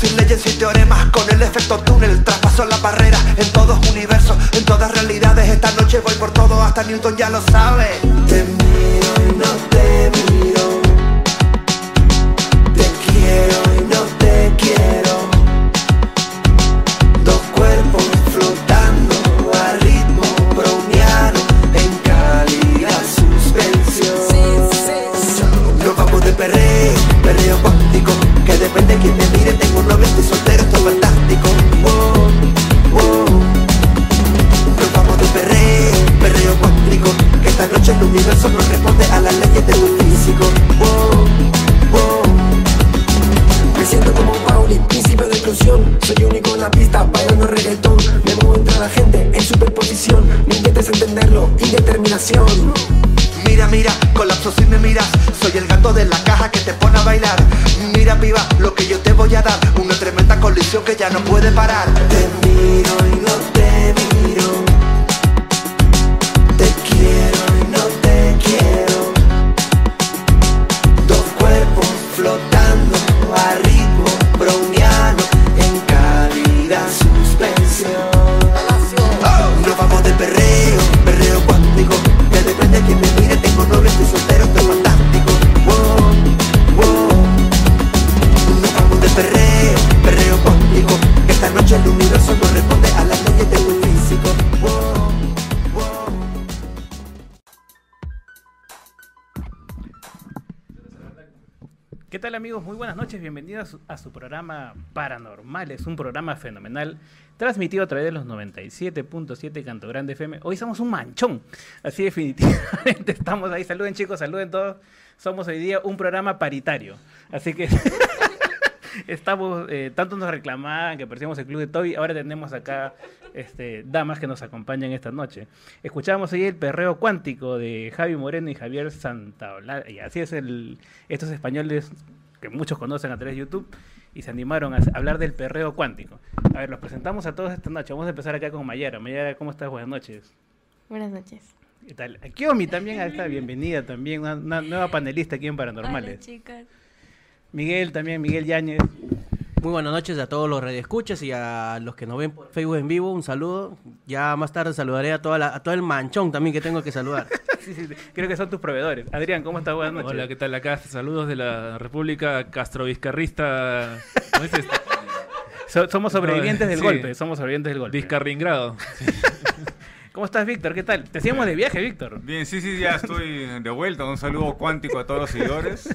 sin leyes, sin teoremas Con el efecto túnel, traspaso la barrera En todos universos, en todas realidades. Esta noche voy por todo, hasta Newton ya lo sabe. Y amigos? Muy buenas noches, bienvenidos a su, programa Paranormal, es un programa fenomenal, transmitido a través de los 97.7 Canto Grande FM. Hoy somos un manchón, así definitivamente estamos ahí. Saluden chicos, saluden todos. Somos hoy día un programa paritario, así que estamos, eh, tanto nos reclamaban que parecíamos el club de Toby, ahora tenemos acá este, damas que nos acompañan esta noche. Escuchamos hoy el perreo cuántico de Javi Moreno y Javier Santaolalla, y así es el, estos españoles que muchos conocen a través de YouTube y se animaron a hablar del perreo cuántico. A ver, los presentamos a todos esta noche. Vamos a empezar acá con Mayara. Mayara, ¿cómo estás? Buenas noches. Buenas noches. ¿Qué tal? Kiomi también está bienvenida también, una, una nueva panelista aquí en Hola, Paranormales. chicas. Miguel también, Miguel Yáñez. Muy buenas noches a todos los radioescuchas y a los que nos ven por Facebook en vivo, un saludo. Ya más tarde saludaré a, toda la- a todo el manchón también que tengo que saludar. Sí, sí. Creo que son tus proveedores. Adrián, ¿cómo estás? Buenas noches. Hola, ¿qué tal? Acá saludos de la República Castro-Vizcarrista. ¿Cómo es esto? So- somos sobrevivientes del Sí. golpe, somos sobrevivientes del golpe. Vizcarringrado. ¿Cómo estás, Víctor? ¿Qué tal? Te hacíamos de viaje, Víctor. Bien, sí, sí, ya estoy de vuelta. Un saludo cuántico a todos los seguidores.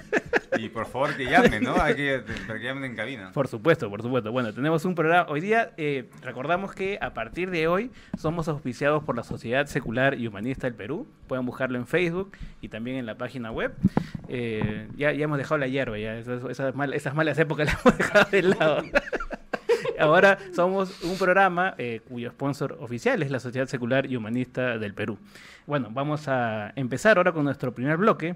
Y por favor que llamen, ¿no? Hay que, que llamen en cabina. Por supuesto, por supuesto. Bueno, tenemos un programa. Hoy día eh, recordamos que a partir de hoy somos auspiciados por la Sociedad Secular y Humanista del Perú. Pueden buscarlo en Facebook y también en la página web. Eh, ya, ya hemos dejado la hierba, ya. Esas, esas mal- esas malas épocas las hemos dejado de lado. Ahora somos un programa eh, cuyo sponsor oficial es la Sociedad Secular y Humanista del Perú. Bueno, vamos a empezar ahora con nuestro primer bloque.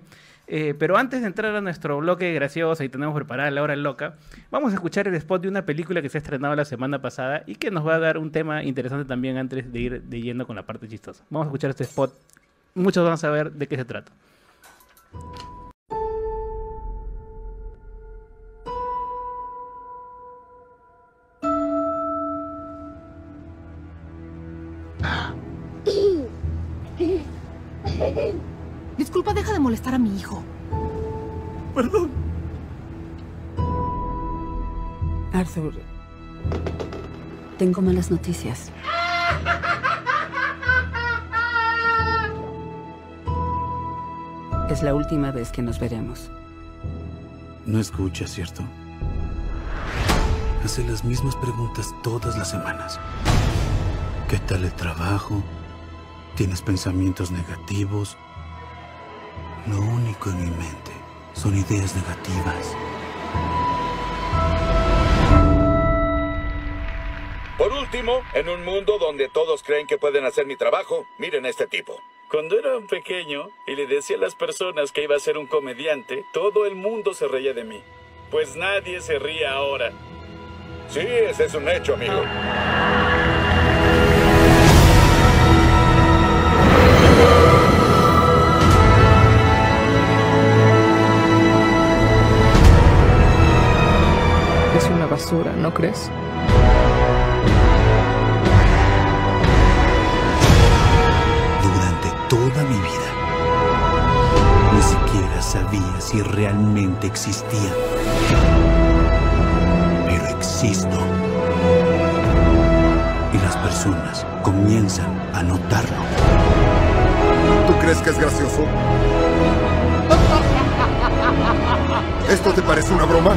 Eh, pero antes de entrar a nuestro bloque gracioso y tenemos preparada la hora loca, vamos a escuchar el spot de una película que se ha estrenado la semana pasada y que nos va a dar un tema interesante también antes de ir de yendo con la parte chistosa. Vamos a escuchar este spot. Muchos van a saber de qué se trata. Disculpa, deja de molestar a mi hijo. Arthur, tengo malas noticias. Es la última vez que nos veremos. No escucha, ¿cierto? Hace las mismas preguntas todas las semanas. ¿Qué tal el trabajo? ¿Tienes pensamientos negativos? Lo único en mi mente son ideas negativas. Por último, en un mundo donde todos creen que pueden hacer mi trabajo, miren a este tipo. Cuando era un pequeño y le decía a las personas que iba a ser un comediante, todo el mundo se reía de mí. Pues nadie se ríe ahora. Sí, ese es un hecho, amigo. Basura, ¿no crees? Durante toda mi vida, ni siquiera sabía si realmente existía. Pero existo. Y las personas comienzan a notarlo. ¿Tú crees que es gracioso? ¿Esto te parece una broma?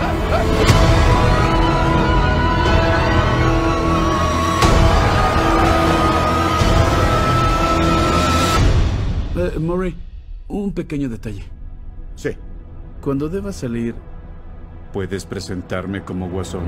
Eh, Murray, un pequeño detalle. Sí. Cuando deba salir, ¿puedes presentarme como guasón?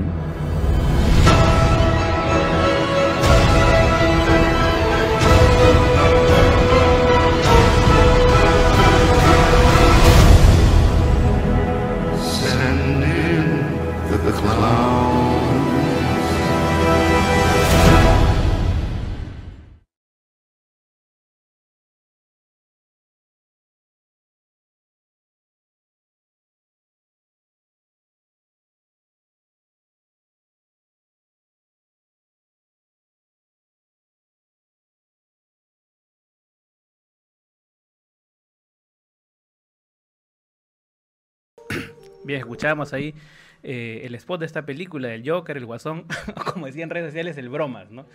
Bien, escuchábamos ahí eh, el spot de esta película del Joker, el Guasón, como decían en redes sociales, el Bromas, ¿no?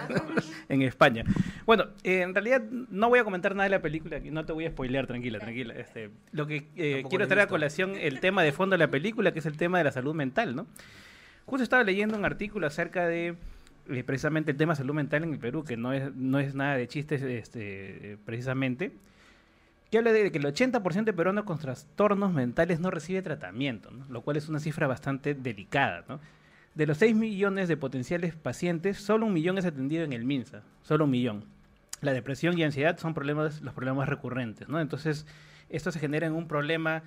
en España. Bueno, eh, en realidad no voy a comentar nada de la película, no te voy a spoilear, tranquila, tranquila. Este, lo que eh, quiero traer a colación el tema de fondo de la película, que es el tema de la salud mental, ¿no? Justo estaba leyendo un artículo acerca de precisamente el tema de salud mental en el Perú, que no es, no es nada de chistes este, precisamente, que habla de que el 80% de peruanos con trastornos mentales no recibe tratamiento, lo cual es una cifra bastante delicada. De los 6 millones de potenciales pacientes, solo un millón es atendido en el MINSA, solo un millón. La depresión y ansiedad son problemas, los problemas recurrentes. Entonces, esto se genera en un problema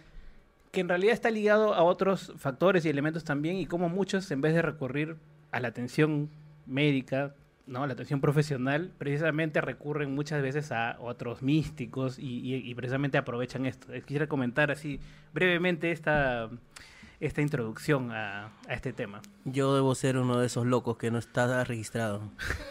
que en realidad está ligado a otros factores y elementos también, y como muchos, en vez de recurrir a la atención médica, ¿no? la atención profesional, precisamente recurren muchas veces a otros místicos y, y- y precisamente aprovechan esto. Eh, Quisiera comentar así brevemente esta, esta introducción a, a este tema. Yo debo ser uno de esos locos que no está registrado.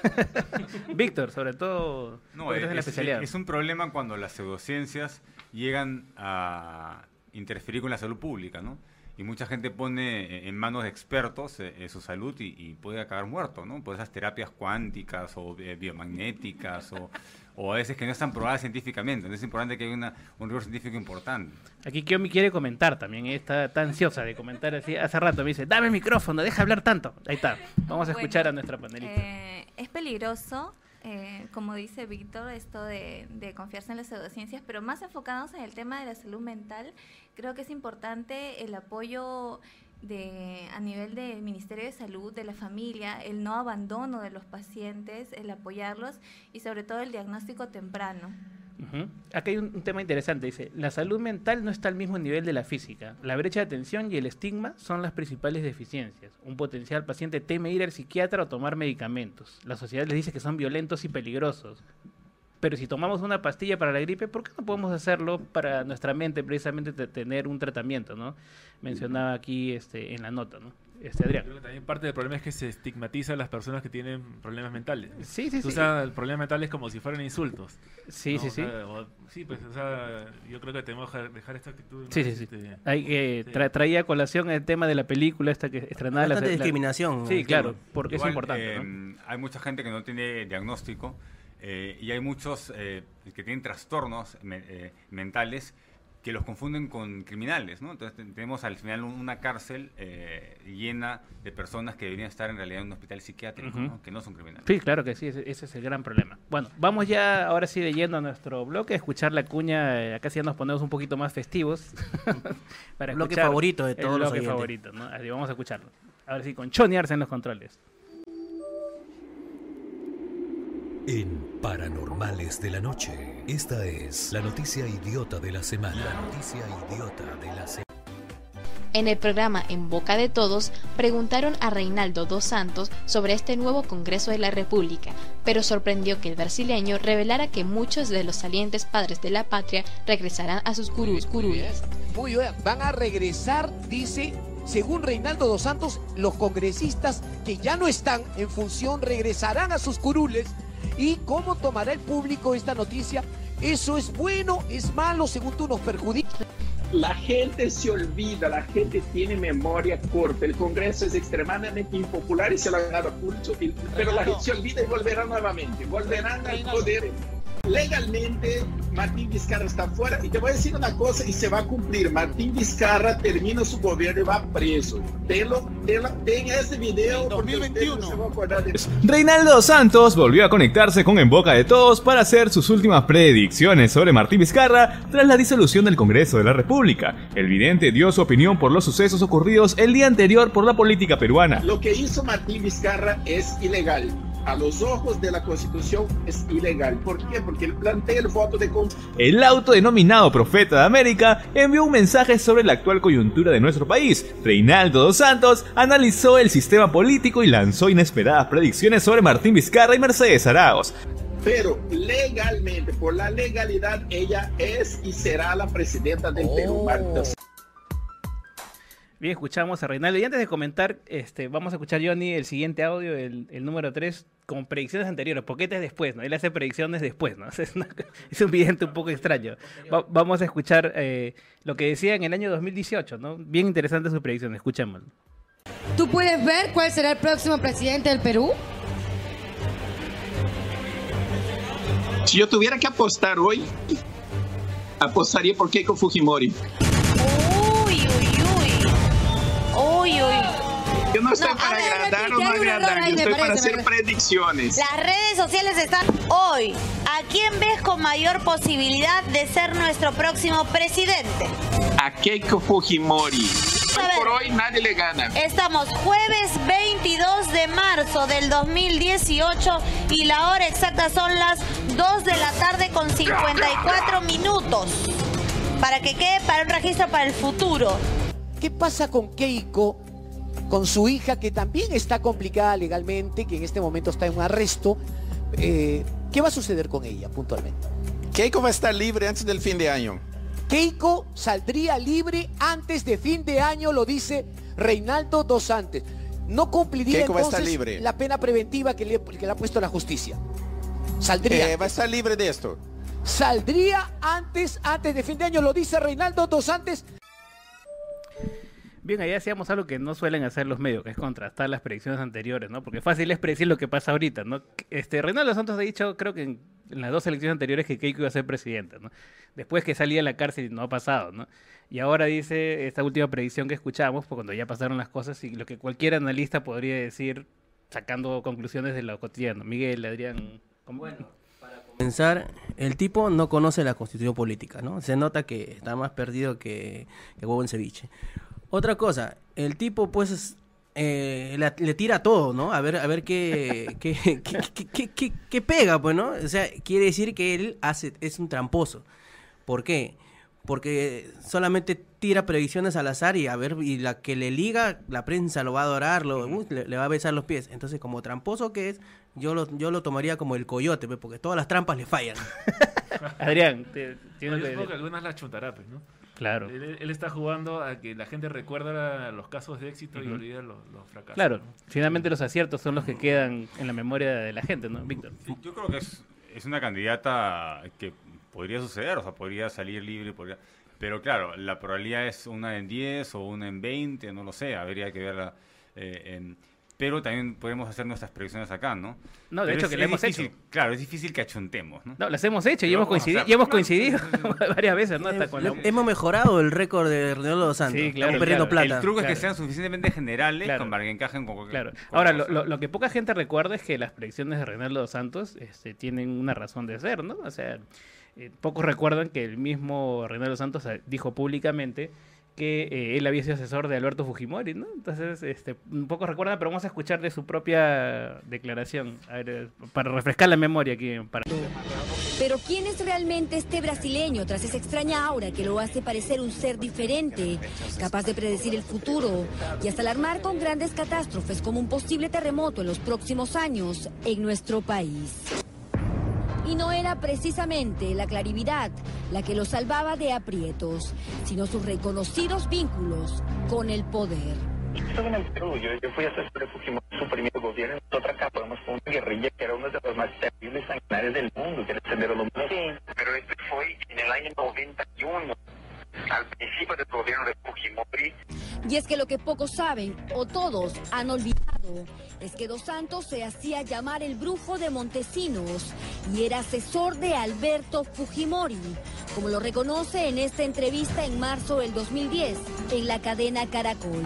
Víctor, sobre todo, No, es, en la es- especialidad. es un problema cuando las pseudociencias llegan a interferir con la salud pública, ¿no? Y mucha gente pone eh, en manos de expertos eh, eh, su salud y, y puede acabar muerto, ¿no? Por esas terapias cuánticas o eh, biomagnéticas o, o a veces que no están probadas científicamente. Entonces es importante que haya una, un rigor científico importante. Aquí Kiomi quiere comentar también, eh, está, está ansiosa de comentar así. Hace rato me dice, dame el micrófono, deja hablar tanto. Ahí está, vamos a escuchar a nuestra panelista. Eh, es peligroso, eh, como dice Víctor, esto de, de confiarse en las pseudociencias, pero más enfocados en el tema de la salud mental, creo que es importante el apoyo de, a nivel del Ministerio de Salud, de la familia, el no abandono de los pacientes, el apoyarlos y sobre todo el diagnóstico temprano. Ujú. Acá hay un, tema interesante, dice, la salud mental no está al mismo nivel de la física. La brecha de atención y el estigma son las principales deficiencias. Un potencial paciente teme ir al psiquiatra o tomar medicamentos. La sociedad les dice que son violentos y peligrosos. Pero si tomamos una pastilla para la gripe, ¿por qué no podemos hacerlo para nuestra mente, precisamente te- tener un tratamiento, ¿no? Mencionaba aquí este, en la nota, ¿no? Este, Adrián. Creo que también parte del problema es que se estigmatiza a las personas que tienen problemas mentales. Sí, sí, Se sí. usa el problema mental es como si fueran insultos. Sí, ¿no? sí, O sí. o- sí, pues, o sea, yo creo que tenemos que dejar esta actitud. ¿no? Sí, sí, sí. Este, Hay que sí. tra- traía a colación el tema de la película esta que estrenada la Bastante la- discriminación, Sí, el claro, porque Igual, es importante. eh, ¿no? Hay mucha gente que no tiene diagnóstico eh, y hay muchos eh, que tienen trastornos me- eh, mentales que los confunden con criminales, ¿no? Entonces ten- tenemos al final un- una cárcel eh, llena de personas que deberían estar en realidad en un hospital psiquiátrico. ¿no? Que no son criminales. Sí, claro que sí, ese, ese es el gran problema. Bueno, vamos ya ahora sí de yendo a nuestro bloque, a escuchar la cuña, eh, acá sí ya nos ponemos un poquito más festivos. para Bloque favorito de el todos los bloque oyentes. favorito, ¿no? Así, vamos a escucharlo. Ahora sí, con Choni Arce en los controles. En Paranormales de la Noche, esta es la noticia idiota de la semana. La noticia idiota de la semana. En el programa En Boca de Todos preguntaron a Reinaldo dos Santos sobre este nuevo Congreso de la República, pero sorprendió que el brasileño revelara que muchos de los salientes padres de la patria regresarán a sus curules. Muy bien, van a regresar, dice, según Reinaldo dos Santos, los congresistas que ya no están en función regresarán a sus curules. ¿Y cómo tomará el público esta noticia? ¿Eso es bueno? ¿Es malo? Según tú nos perjudica. La gente se olvida, la gente tiene memoria corta. El Congreso es extremadamente impopular y se lo ha ganado pulso, y- pero la gente se olvida y volverá nuevamente. Volverán al poder. Legalmente, Martín Vizcarra está fuera. Y te voy a decir una cosa y se va a cumplir. Martín Vizcarra termina su gobierno y va preso. Tenlo, tenlo, ten ese video. 2021. Se va a acordar de Reinaldo Santos volvió a conectarse con En Boca de Todos para hacer sus últimas predicciones sobre Martín Vizcarra tras la disolución del Congreso de la República. El vidente dio su opinión por los sucesos ocurridos el día anterior por la política peruana. Lo que hizo Martín Vizcarra es ilegal. A los ojos de la Constitución es ilegal. ¿Por qué? Porque él plantea el voto de confianza. El autodenominado profeta de América envió un mensaje sobre la actual coyuntura de nuestro país. Reinaldo dos Santos analizó el sistema político y lanzó inesperadas predicciones sobre Martín Vizcarra y Mercedes Arauz. Pero legalmente, por la legalidad, ella es y será la presidenta del Perú. Marta. Bien, escuchamos a Reinaldo. Y antes de comentar, este, vamos a escuchar, Johnny, el siguiente audio, el, el número 3, con predicciones anteriores, porque este es después, ¿no? Él hace predicciones después, ¿no? Es, una- es un vidente un poco extraño. Va- vamos a escuchar eh, lo que decía en el año 2018, ¿no? Bien interesante su predicción, escuchémoslo. ¿Tú puedes ver cuál será el próximo presidente del Perú? Si yo tuviera que apostar hoy, apostaría por Keiko Fujimori. Uy, uy, uy. Uy, uy. Yo no estoy No, para ver, agradar o no agradar, yo estoy para parece, hacer me predicciones. Las redes sociales están hoy. ¿A quién ves con mayor posibilidad de ser nuestro próximo presidente? A Keiko Fujimori. Hoy ver. por hoy nadie le gana. Estamos jueves 22 de marzo del 2018 y la hora exacta son las 2 de la tarde con 54 minutos. Para que quede para un registro para el futuro. ¿Qué pasa con Keiko, con su hija, que también está complicada legalmente, que en este momento está en un arresto? Eh, ¿Qué va a suceder con ella puntualmente? Keiko va a estar libre antes del fin de año. Keiko saldría libre antes de fin de año, lo dice Reinaldo Dos Santos. No cumpliría Keiko entonces libre. la pena preventiva que le, que le ha puesto la justicia. Saldría. Eh, va a estar libre de esto. Saldría antes, antes de fin de año, lo dice Reinaldo Dos Santos. Bien, ahí hacíamos algo que no suelen hacer los medios, que es contrastar las predicciones anteriores, ¿no? Porque fácil es predecir lo que pasa ahorita, ¿no? Este, Reinaldo Santos ha dicho, creo que en, las dos elecciones anteriores, que Keiko iba a ser presidente, ¿no? Después que salía de la cárcel no ha pasado, ¿no? Y ahora dice esta última predicción que escuchamos, pues cuando ya pasaron las cosas y lo que cualquier analista podría decir sacando conclusiones de lo cotidiano. Miguel, Adrián, ¿cómo? Pensar, el tipo no conoce la constitución política, ¿no? Se nota que está más perdido que, que huevo en ceviche. Otra cosa, el tipo pues eh, la- le, tira todo, ¿no? A ver, a ver qué, qué, qué, qué- qué- qué- qué pega, pues, ¿no? O sea, quiere decir que él hace, es un tramposo. ¿Por qué? Porque solamente tira predicciones al azar y a ver, y la que le liga, la prensa lo va a adorar, lo, uy, le, le va a besar los pies. Entonces, como tramposo que es, yo lo, yo lo tomaría como el coyote, pues, porque todas las trampas le fallan. Adrián, te- No, yo que- supongo que algunas las chuntará, pues, ¿no? Claro. Él, él está jugando a que la gente recuerda los casos de éxito y Ujú. olvida los, los fracasos. Claro, ¿no? finalmente los aciertos son los que quedan en la memoria de la gente, ¿no, Víctor? Yo creo que es, es una candidata que podría suceder, o sea, podría salir libre, podría... pero claro, la probabilidad es una en 10 o una en 20, no lo sé, habría que verla. eh, en- pero también podemos hacer nuestras predicciones acá, ¿no? No, de Pero hecho es- que la es hemos difícil, hecho. Claro, es difícil que achuntemos, ¿no? No, las hemos hecho y Pero hemos coincidido, y hemos claro, coincidido varias veces, ¿no? Hasta con la- Hemos mejorado el récord de Reinaldo dos Santos. Sí, claro, Estamos perdiendo claro. plata. El truco es que sean suficientemente generales Claro. como para que encajen con cualquier Claro. con Ahora, lo, lo- lo que poca gente recuerda es que las predicciones de Reinaldo dos Santos este, tienen una razón de ser, ¿no? O sea, eh, pocos recuerdan que el mismo Reinaldo Santos eh, dijo públicamente que eh, él había sido asesor de Alberto Fujimori, ¿no? Entonces, este, pocos recuerdan, pero vamos a escuchar de su propia declaración, a ver, eh, para refrescar la memoria aquí. Para... Pero ¿quién es realmente este brasileño tras esa extraña aura que lo hace parecer un ser diferente, capaz de predecir el futuro y hasta alarmar con grandes catástrofes como un posible terremoto en los próximos años en nuestro país? Y no era precisamente la clarividad la que lo salvaba de aprietos, sino sus reconocidos vínculos con el poder. Estuve en el Perú, yo, yo fui asesor de Fujimori, suprimió el gobierno. Nosotros acá podemos con una guerrilla que era uno de los más terribles sanguinarios del mundo, que era el Sendero Luminoso. Pero este fue en el año 91, al principio del gobierno de Fujimori. Y es que lo que pocos saben, o todos han olvidado, es que Dos Santos se hacía llamar el brujo de Montesinos y era asesor de Alberto Fujimori, como lo reconoce en esta entrevista en marzo del 2010 en la cadena Caracol.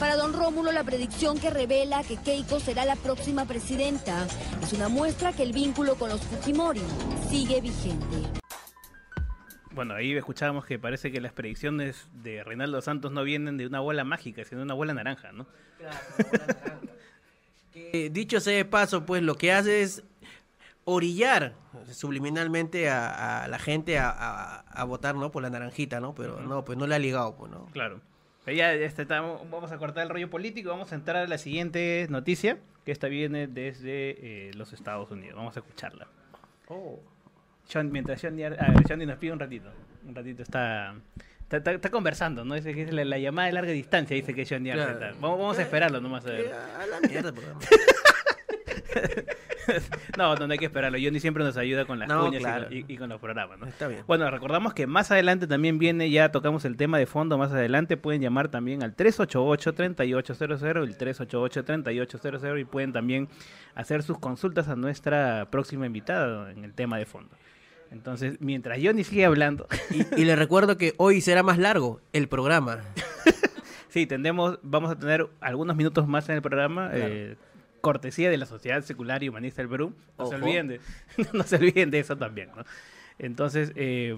Para don Rómulo, la predicción que revela que Keiko será la próxima presidenta es una muestra que el vínculo con los Fujimori sigue vigente. Bueno, ahí escuchábamos que parece que las predicciones de Reinaldo Santos no vienen de una bola mágica, sino de una bola naranja, ¿no? Que, dicho sea de paso, pues lo que hace es orillar subliminalmente a, a la gente a, a- a votar, ¿no? Por la naranjita, ¿no? Pero no, pues no le ha ligado, pues, ¿no? Claro. Ya este, vamos a cortar el rollo político, vamos a entrar a la siguiente noticia, que esta viene desde eh, los Estados Unidos. Vamos a escucharla. John- mientras nos pide un ratito. Un ratito está, está, está- está conversando, ¿no? Dice que es la, la llamada de larga distancia, dice que Johnny Arce Claro. está. Vamos, vamos a esperarlo nomás a ver. A la mierda, pues. No, no, no hay que esperarlo. Johnny siempre nos ayuda con las No, cuñas claro. y con los programas, ¿no? Está bien. Bueno, recordamos que más adelante también viene, ya tocamos el tema de fondo más adelante, pueden llamar también al 388-3800, el 388-3800 y pueden también hacer sus consultas a nuestra próxima invitada en el tema de fondo. Entonces, mientras Johnny sigue hablando... Y, y le recuerdo que hoy será más largo el programa. Sí, tendremos, vamos a tener algunos minutos más en el programa. Claro. eh, cortesía de la Sociedad Secular y Humanista del Perú. No se olviden de, no se olviden de eso también, ¿no? Entonces, eh,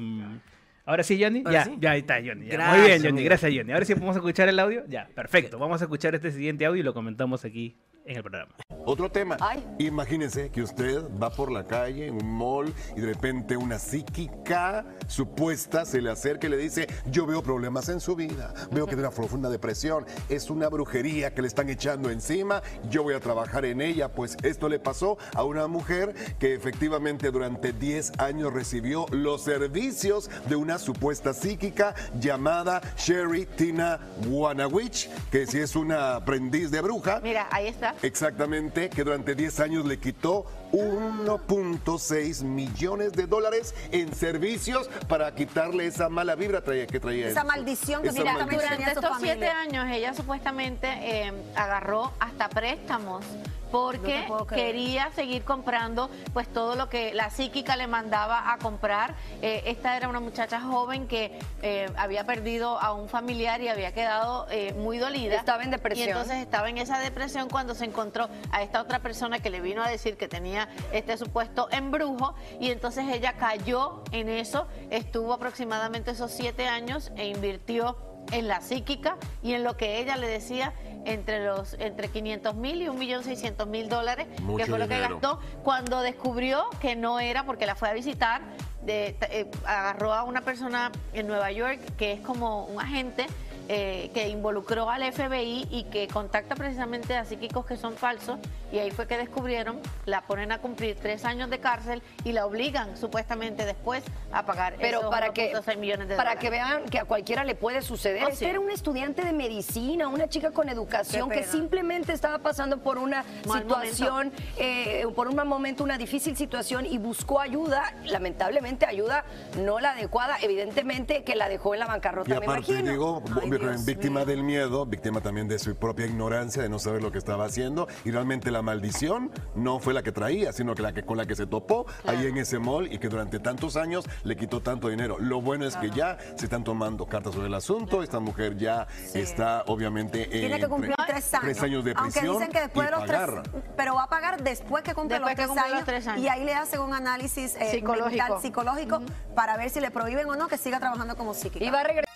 ahora sí, Johnny. Ahora ya, sí. ya ahí está, Johnny. ya. Muy Gracias, bien, Johnny. Gracias, Johnny. Ahora sí podemos escuchar el audio. Ya, perfecto. Vamos a escuchar este siguiente audio y lo comentamos aquí en el programa. Otro tema. Imagínense que usted va por la calle en un mall y de repente una psíquica supuesta se le acerca y le dice, yo veo problemas en su vida, veo que tiene una profunda depresión, es una brujería que le están echando encima, yo voy a trabajar en ella. Pues esto le pasó a una mujer que efectivamente durante 10 años recibió los servicios de una supuesta psíquica llamada Sherry Tina Wanawich, que si es una aprendiz de bruja. Mira, ahí está. Exactamente, que durante 10 años le quitó 1.6 millones de dólares en servicios para quitarle esa mala vibra traía- que traía. Esa maldición que Esa Mira, maldición. durante estos siete años ella supuestamente eh, agarró hasta préstamos porque No quería seguir comprando pues todo lo que la psíquica le mandaba a comprar. Eh, esta era una muchacha joven que eh, había perdido a un familiar y había quedado eh, muy dolida. Estaba en depresión. Y entonces estaba en esa depresión cuando se encontró a esta otra persona que le vino a decir que tenía este supuesto embrujo y entonces ella cayó en eso, estuvo aproximadamente esos siete años e invirtió en la psíquica y en lo que ella le decía entre los entre 500 mil y 1.600.000 dólares, que fue lo que gastó cuando descubrió que no era porque la fue a visitar, de- eh, agarró a una persona en Nueva York que es como un agente eh, que involucró al FBI y que contacta precisamente a psíquicos que son falsos y ahí fue que descubrieron, la ponen a cumplir tres años de cárcel y la obligan supuestamente después a pagar Pero esos para que, 1.6 millones de para dólares. que vean que a cualquiera le puede suceder. Oh, Esta sí. era una estudiante de medicina, una chica con educación que simplemente estaba pasando por una Mal situación, eh, por un mal momento, una difícil situación y buscó ayuda. Lamentablemente, ayuda no la adecuada, evidentemente que la dejó en la bancarrota, Y me imagino. digo, Ay, Dios víctima mío. del miedo, víctima también de su propia ignorancia, de no saber lo que estaba haciendo. Y realmente la maldición no fue la que traía, sino que la que con la que se topó ahí en ese mall y que durante tantos años le quitó tanto dinero. Lo bueno es que ya se están tomando cartas sobre el asunto. Esta mujer ya está, obviamente, Tiene en que cumplir tres años. tres años de Aunque prisión dicen que después de los tres. pagar. Pero va a pagar después que cumple Después los, que tres cumple los años, tres años. Y ahí le hacen un análisis eh, Psicológico. mental, psicológico para ver si le prohíben o no que siga trabajando como psíquica. Y va a regresar.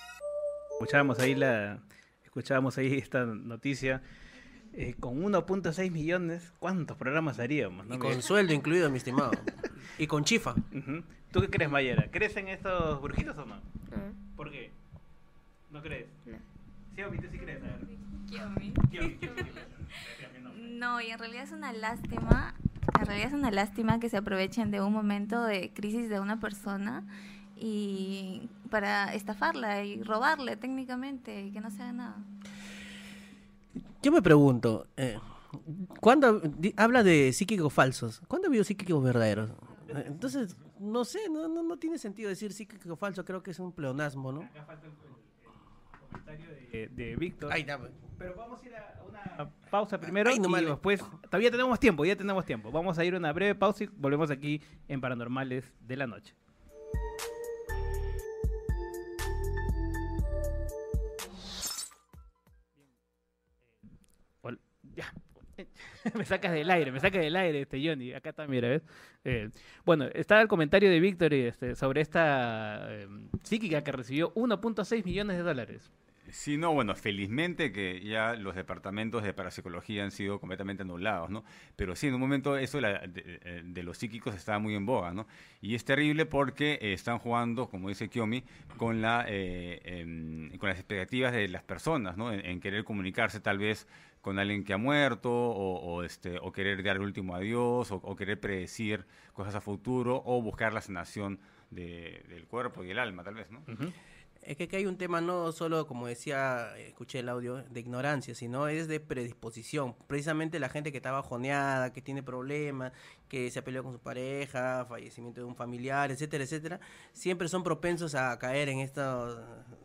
Escuchábamos ahí la escuchábamos ahí esta noticia eh, con 1.6 millones, ¿cuántos programas haríamos? no? Y con sueldo incluido, mi estimado. Y con chifa. ¿Tú qué crees, Mayera? ¿Crees en estos brujitos o no? ¿Por qué? ¿No crees? No. Sí, Omi, tú sí crees. A ver. No, y en realidad es una lástima En realidad es una lástima que se aprovechen de un momento de crisis de una persona y para estafarla y robarle técnicamente y que no se haga nada. Yo me pregunto, eh, ¿cuándo di- habla de psíquicos falsos? ¿Cuándo ha habido psíquicos verdaderos? Eh, Entonces, no sé, no, no, no tiene sentido decir psíquico falso, creo que es un pleonasmo, ¿no? de, de Víctor. Ay, no, Pero vamos a ir a una pausa primero Ay, no y vale. después. Todavía tenemos tiempo, ya tenemos tiempo. Vamos a ir a una breve pausa y volvemos aquí en Paranormales de la Noche. Ya. me sacas del aire, me sacas del aire, este Johnny. Acá está, mira. Eh, bueno, estaba el comentario de Víctor este, sobre esta eh, psíquica que recibió 1.6 millones de dólares. Sí, no, bueno, felizmente que ya los departamentos de parapsicología han sido completamente anulados, ¿no? Pero sí, en un momento eso eh, de los psíquicos estaba muy en boga, ¿no? Y es terrible porque eh, están jugando, como dice Kiomi, con, la, em, con las expectativas de las personas, ¿no? En querer comunicarse tal vez con alguien que ha muerto o, o, este, o querer dar el último adiós o, o querer predecir cosas a futuro o buscar la sanación de- del cuerpo y el alma, tal vez, ¿no? Es que aquí hay un tema no solo, como decía, escuché el audio, de ignorancia, sino es de predisposición. Precisamente la gente que está bajoneada, que tiene problemas, que se ha peleado con su pareja, fallecimiento de un familiar, etcétera, etcétera, siempre son propensos a caer en estos,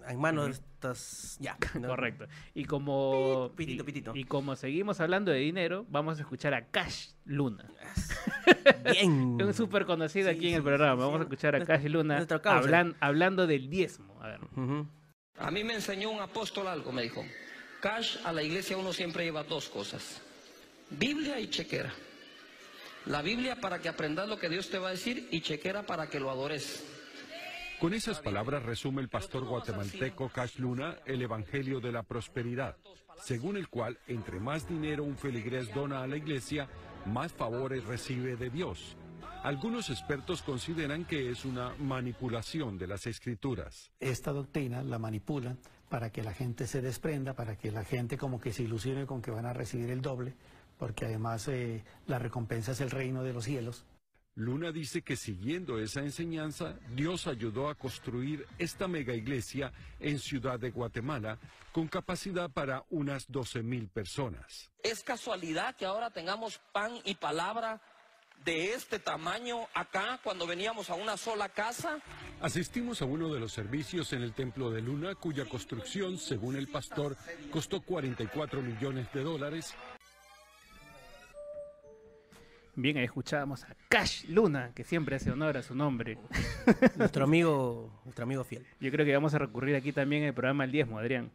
en manos de estos, ya. ¿no? Correcto. Y como, pitito, pitito. y como seguimos hablando de dinero, vamos a escuchar a Cash Luna. Bien. Un súper conocido Sí, aquí en el programa. sí, vamos a escuchar a Cash Luna hablan- hablando del diezmo. A ver. A mí me enseñó un apóstol algo, me dijo. Cash, a la iglesia uno siempre lleva dos cosas. Biblia y chequera. La Biblia para que aprendas lo que Dios te va a decir y chequera para que lo adores. Con esas palabras resume el pastor guatemalteco Cash Luna el Evangelio de la Prosperidad, según el cual entre más dinero un feligrés dona a la iglesia, más favores recibe de Dios. Algunos expertos consideran que es una manipulación de las escrituras. esta doctrina la manipulan para que la gente se desprenda, para que la gente como que se ilusione con que van a recibir el doble, porque además eh, la recompensa es el reino de los cielos. Luna dice que siguiendo esa enseñanza, Dios ayudó a construir esta mega iglesia en Ciudad de Guatemala con capacidad para unas 12 mil personas. ¿Es casualidad que ahora tengamos pan y palabra de este tamaño acá cuando veníamos a una sola casa? Asistimos a uno de los servicios en el Templo de Luna, cuya construcción, según el pastor, costó 44 millones de dólares Bien, ahí escuchábamos a Cash Luna, que siempre hace honor a su nombre. Nuestro amigo, nuestro amigo fiel. Yo creo que vamos a recurrir aquí también al programa El Diezmo, Adrián.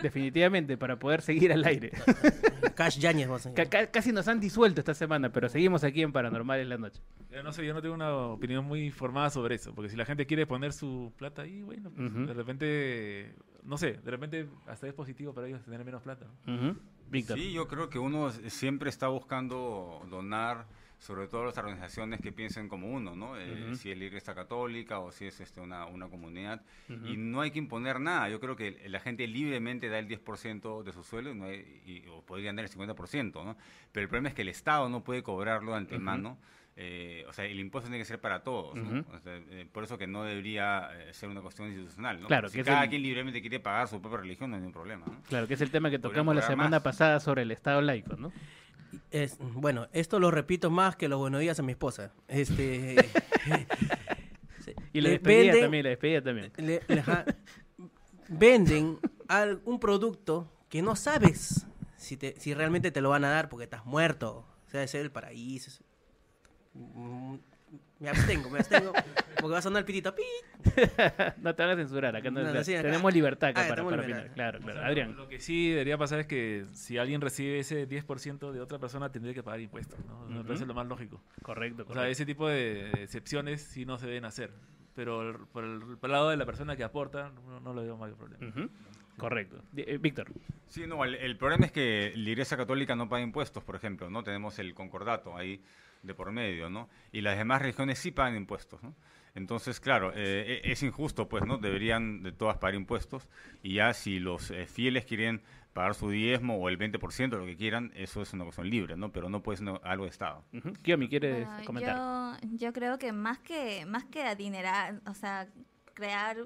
Definitivamente, para poder seguir al aire. Cash Yañez, vos, Casi nos han disuelto esta semana, pero seguimos aquí en Paranormal en la noche. No sé, yo no tengo una opinión muy formada sobre eso, porque si la gente quiere poner su plata ahí, bueno, pues, de repente, no sé, de repente hasta es positivo para ellos tener menos plata. Víctor. Sí, yo creo que uno siempre está buscando donar, sobre todo las organizaciones que piensen como uno, ¿no? Eh, Ujú. Si es la Iglesia Católica o si es este, una, una comunidad. Ujú. Y no hay que imponer nada. Yo creo que la gente libremente da el 10% de su sueldo y no hay- y- o podrían dar el 50%, ¿no? Pero el problema es que el Estado no puede cobrarlo de antemano. Eh, o sea, el impuesto tiene que ser para todos, ¿no? O sea, eh, por eso que no debería eh, ser una cuestión institucional, ¿no? Claro, si que es cada el- quien libremente quiere pagar su propia religión, no hay ningún problema, ¿no? Claro, que es el tema que tocamos la semana más. pasada sobre el Estado laico, ¿no? Es, bueno, esto lo repito más que los buenos días a mi esposa. Este, Y la le despedida venden- también, la despedida también. le- le- ajá, venden al- un producto que no sabes si, te, si realmente te lo van a dar porque estás muerto. O sea, es el paraíso. Me abstengo, me abstengo. Porque va a sonar el pitito. ¡pi! no te van a censurar, acá no, No, no, sí, acá- tenemos libertad acá Ah, para, para libertad. opinar. Claro, claro. O sea, Adrián. Lo que sí debería pasar es que si alguien recibe ese 10% de otra persona, tendría que pagar impuestos. ¿no? Me parece lo más lógico. Correcto, O sea, correcto. ese tipo de excepciones sí no se deben hacer. Pero el- por el, por el lado de la persona que aporta, no, no lo veo mayor problema. Correcto. Eh, Víctor. Sí, no, el, el problema es que la Iglesia Católica no paga impuestos, por ejemplo, ¿no? Tenemos el concordato ahí de por medio, ¿no? Y las demás religiones sí pagan impuestos, ¿no? Entonces, claro, eh, e- es injusto, pues, ¿no? Deberían de todas pagar impuestos y ya si los eh, fieles quieren pagar su diezmo o el 20%, lo que quieran, eso es una cuestión libre, ¿no? Pero no puede ser no- algo de Estado. Kiomi, ¿quieres Bueno, comentar? Yo, yo creo que más que más que adinerar, o sea, crear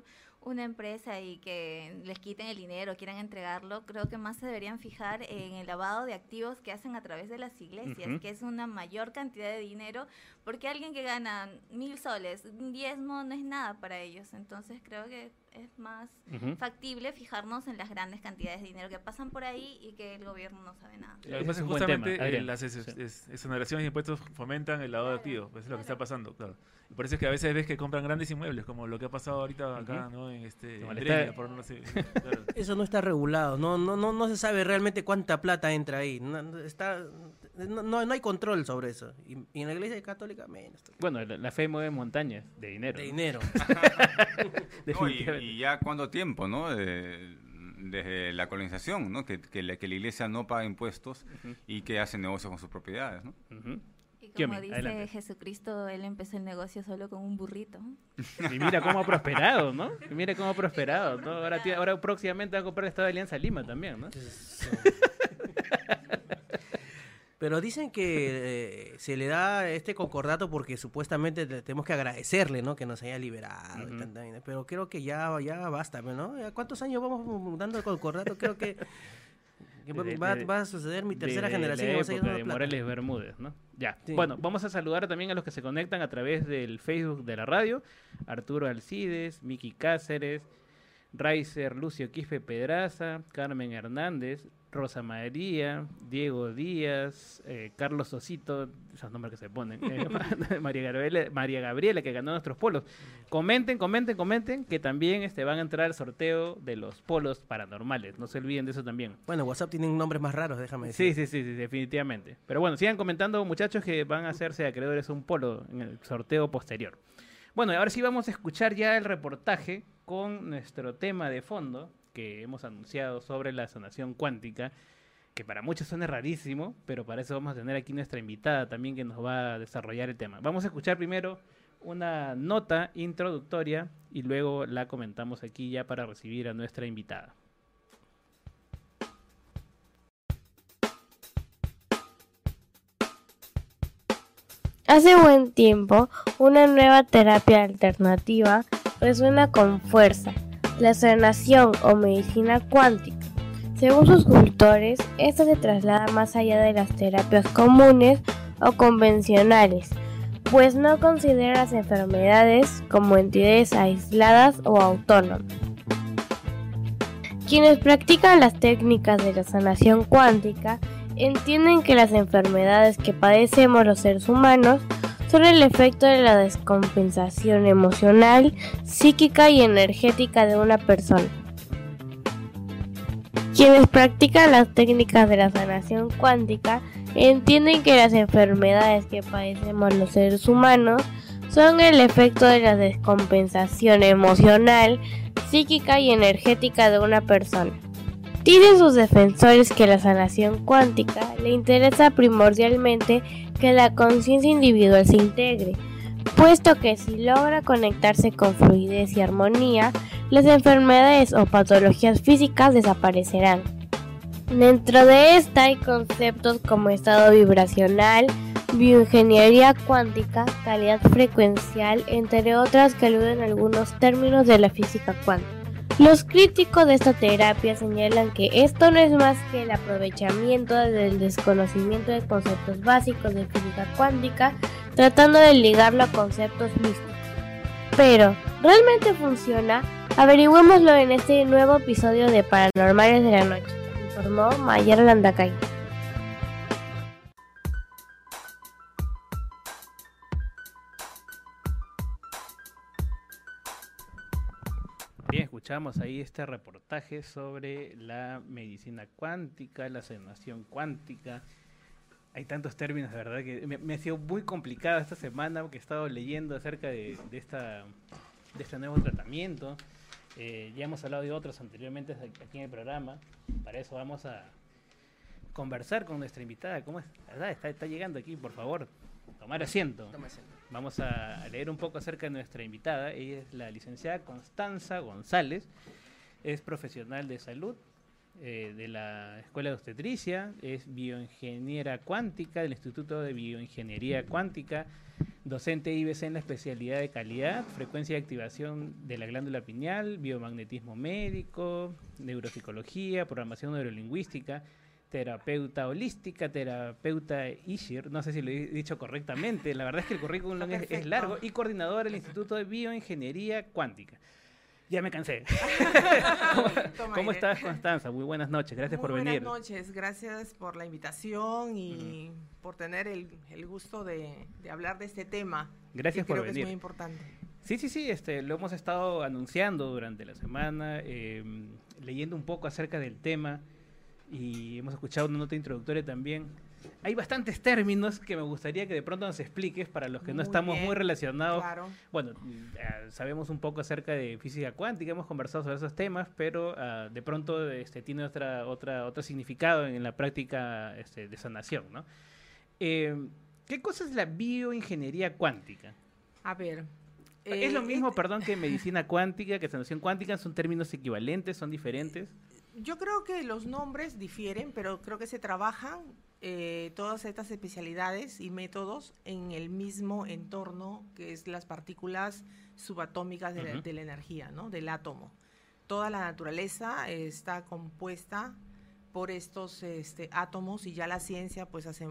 una empresa y que les quiten el dinero, quieran entregarlo, creo que más se deberían fijar en el lavado de activos que hacen a través de las iglesias, que es una mayor cantidad de dinero, porque alguien que gana mil soles, un diezmo no es nada para ellos, entonces creo que es más factible fijarnos en las grandes cantidades de dinero que pasan por ahí y que el gobierno no sabe nada. Lo que pasa es que justamente eh, las ex- ex- exoneraciones de impuestos fomentan el lavado de activos, pues es lo que está pasando, claro. Y por eso es que a veces ves que compran grandes inmuebles, como lo que ha pasado ahorita acá. ¿no? En este, en por no sé, claro. Eso no está regulado, no, no, no, no se sabe realmente cuánta plata entra ahí. No está, no, no, no hay control sobre eso. Y, y en la iglesia católica menos. Bueno, la, la fe mueve montañas de dinero. De ¿no? dinero. No, y, y ya cuánto tiempo, ¿no? De- desde la colonización, ¿no? Que, que la, que la iglesia no paga impuestos y que hace negocios con sus propiedades, ¿no? Y como dice adelante. Jesucristo, él empezó el negocio solo con un burrito. Y mira cómo ha prosperado, ¿no? Y mira cómo ha prosperado, ¿no? Ahora, ahora próximamente va a comprar el Estado de Alianza Lima también, ¿no? Pero dicen que eh, se le da este concordato porque supuestamente le tenemos que agradecerle, ¿no? Que nos haya liberado. y Ujú. tanta vaina. Pero creo que ya, ya basta, ¿no? ¿Ya ¿Cuántos años vamos dando el concordato? Creo que, que va- De- va, de- va a suceder mi tercera de generación. La época de. Morales Bermúdez, ¿no? Ya. Sí. Bueno, vamos a saludar también a los que se conectan a través del Facebook de la radio. Arturo Alcides, Miki Cáceres, Raizer Lucio Quispe Pedraza, Carmen Hernández, Rosa María, Diego Díaz, eh, Carlos Osito, esos nombres que se ponen, eh, María, Gabriela, María Gabriela que ganó nuestros polos. Comenten, comenten, comenten que también este, van a entrar al sorteo de los polos paranormales. No se olviden de eso también. Bueno, WhatsApp tienen nombres más raros, déjame Sí, decir. sí, sí, sí, definitivamente. Pero bueno, sigan comentando, muchachos, que van a hacerse acreedores a un polo en el sorteo posterior. Bueno, y ahora sí vamos a escuchar ya el reportaje con nuestro tema de fondo que hemos anunciado sobre la sanación cuántica, que para muchos suena rarísimo, pero para eso vamos a tener aquí nuestra invitada también que nos va a desarrollar el tema. Vamos a escuchar primero una nota introductoria y luego la comentamos aquí ya para recibir a nuestra invitada. Hace buen tiempo, una nueva terapia alternativa resuena con fuerza, la sanación o medicina cuántica. Según sus cultores, esta se traslada más allá de las terapias comunes o convencionales, pues no considera las enfermedades como entidades aisladas o autónomas. Quienes practican las técnicas de la sanación cuántica entienden que las enfermedades que padecemos los seres humanos son el efecto de la descompensación emocional, psíquica y energética de una persona. Quienes practican las técnicas de la sanación cuántica entienden que las enfermedades que padecemos los seres humanos son el efecto de la descompensación emocional, psíquica y energética de una persona. Dicen sus defensores que la sanación cuántica le interesa primordialmente que la conciencia individual se integre, puesto que si logra conectarse con fluidez y armonía, las enfermedades o patologías físicas desaparecerán. Dentro de esta hay conceptos como estado vibracional, bioingeniería cuántica, calidad frecuencial, entre otras que aluden a algunos términos de la física cuántica. Los críticos de esta terapia señalan que esto no es más que el aprovechamiento del desconocimiento de conceptos básicos de física cuántica, tratando de ligarlo a conceptos místicos. Pero, ¿realmente funciona? Averigüémoslo en este nuevo episodio de Paranormales de la Noche, informó Mayer Landacay. Escuchamos ahí este reportaje sobre la medicina cuántica, la sanación cuántica. Hay tantos términos, de verdad, que me, ha sido muy complicado esta semana porque he estado leyendo acerca de, esta, de este nuevo tratamiento. Eh, ya hemos hablado de otros anteriormente aquí en el programa. Para eso vamos a conversar con nuestra invitada. ¿Cómo es? ¿Verdad? Está, está llegando aquí, por favor. Tomar asiento. Vamos a leer un poco acerca de nuestra invitada. Ella es la licenciada Constanza González. Es profesional de salud eh, de la Escuela de Obstetricia. Es bioingeniera cuántica del Instituto de Bioingeniería Cuántica. Docente IBC en la especialidad de calidad, frecuencia de activación de la glándula pineal, biomagnetismo médico, neuropsicología, programación neurolingüística, terapeuta holística, terapeuta Ishir, no sé si lo he dicho correctamente, la verdad es que el currículum es, es, largo, y coordinador del Instituto de Bioingeniería Cuántica. Ya me cansé. ¿Cómo, estás, Constanza? Muy buenas noches, gracias por venir. Buenas noches, gracias por la invitación y por tener el, el gusto de, de, hablar de este tema. Gracias que por creo venir. Que es muy importante. Sí, sí, sí, este, lo hemos estado anunciando durante la semana, eh, leyendo un poco acerca del tema y hemos escuchado una nota introductoria también. Hay bastantes términos que me gustaría que de pronto nos expliques para los que no Muy estamos bien, muy relacionados. claro. Bueno, eh, sabemos un poco acerca de física cuántica, hemos conversado sobre esos temas, pero ah, de pronto este, tiene otra, otra, otro significado en la práctica este, de sanación, ¿no? Eh, ¿Qué cosa es la bioingeniería cuántica? A ver. ¿Es lo eh, mismo, perdón, que medicina cuántica, que sanación cuántica? ¿Son términos equivalentes? ¿Son diferentes? Yo creo que los nombres difieren, pero creo que se trabajan eh, todas estas especialidades y métodos en el mismo entorno que es las partículas subatómicas de, la, de la energía, ¿no? Del átomo. Toda la naturaleza eh, está compuesta por estos este, átomos y ya la ciencia, pues hace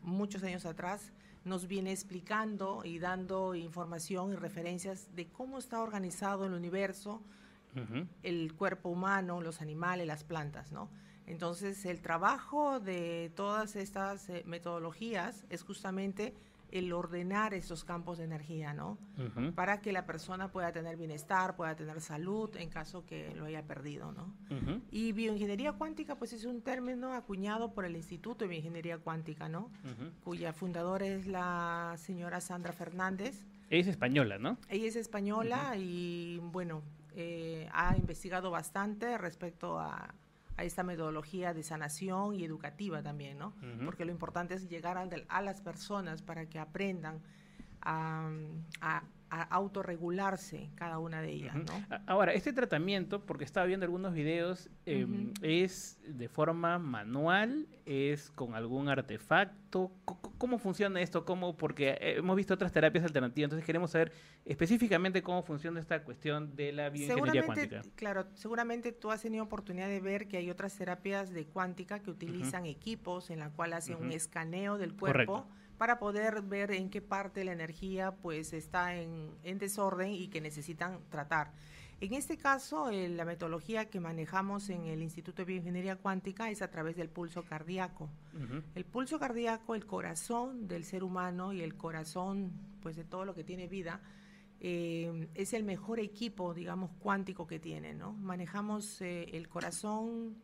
muchos años atrás, nos viene explicando y dando información y referencias de cómo está organizado el universo, el cuerpo humano, los animales, las plantas, ¿no? Entonces, el trabajo de todas estas eh, metodologías es justamente el ordenar esos campos de energía, ¿no? Ujú. Para que la persona pueda tener bienestar, pueda tener salud en caso que lo haya perdido, ¿no? Ujú. Y bioingeniería cuántica, pues es un término acuñado por el Instituto de Bioingeniería Cuántica, ¿no? Ujú. Cuya fundadora es la señora Sandra Fernández. Ella es española, ¿no? Ella es española y bueno, eh, ha investigado bastante respecto a, a esta metodología de sanación y educativa también, ¿no? Porque lo importante es llegar a, a las personas para que aprendan a, a- a autorregularse cada una de ellas, Ahora, este tratamiento, porque estaba viendo algunos videos, eh, Ujú. ¿es de forma manual? ¿Es con algún artefacto? ¿Cómo funciona esto? ¿Cómo? Porque eh, hemos visto otras terapias alternativas, entonces queremos saber específicamente cómo funciona esta cuestión de la bioingeniería cuántica. claro, seguramente tú has tenido oportunidad de ver que hay otras terapias de cuántica que utilizan equipos en la cual hacen un escaneo del cuerpo Correcto. Para poder ver en qué parte la energía pues está en, en desorden y que necesitan tratar. En este caso, eh, la metodología que manejamos en el Instituto de Bioingeniería Cuántica es a través del pulso cardíaco. El pulso cardíaco, el corazón del ser humano y el corazón, pues de todo lo que tiene vida, eh, es el mejor equipo, digamos, cuántico que tiene, ¿no? Manejamos eh, el corazón,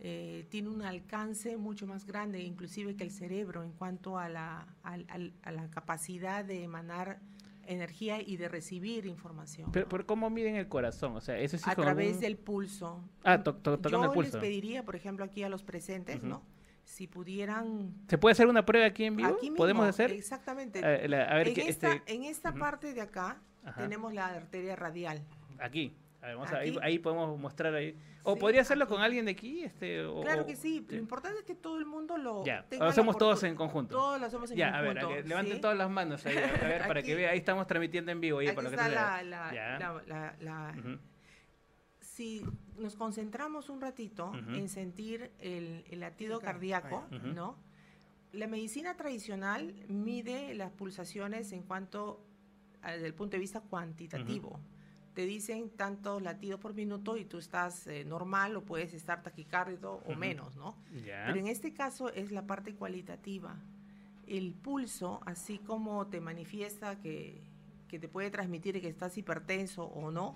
eh, tiene un alcance mucho más grande, inclusive que el cerebro, en cuanto a la, al- a la capacidad de emanar energía y de recibir información. Pero, pero ¿cómo miden el corazón? O sea, eso sí a través del pulso. Ah, to- to- tocando Yo el pulso. les pediría, por ejemplo, aquí a los presentes. ¿no? Si pudieran ¿Se puede hacer una prueba aquí en vivo? Aquí mismo, ¿Podemos hacer? Exactamente. A, la- a ver, en, que esta, este, en esta parte de acá Ajá. tenemos la arteria radial. Aquí. A ver, vamos a- ahí, ahí podemos mostrar ahí. O Sí, podría hacerlo con alguien de aquí, este. o- Claro que sí. Lo importante es que todo el mundo lo Ya, tenga lo hacemos todos en conjunto. Todos lo hacemos en ya, a ver, conjunto. a que levanten ¿sí? todas las manos ahí, a ver, para que vea, ahí estamos transmitiendo en vivo. oye, Aquí para lo que la, la- Ya. la- la- la- Ujú. Si nos concentramos un ratito en sentir el, el latido cardíaco. ¿no? La medicina tradicional mide las pulsaciones en cuanto a- desde el punto de vista cuantitativo. Te dicen tantos latidos por minuto y tú estás eh, normal o puedes estar taquicárdico o menos, ¿no? Pero en este caso es la parte cualitativa. El pulso, así como te manifiesta que, que te puede transmitir que estás hipertenso o no,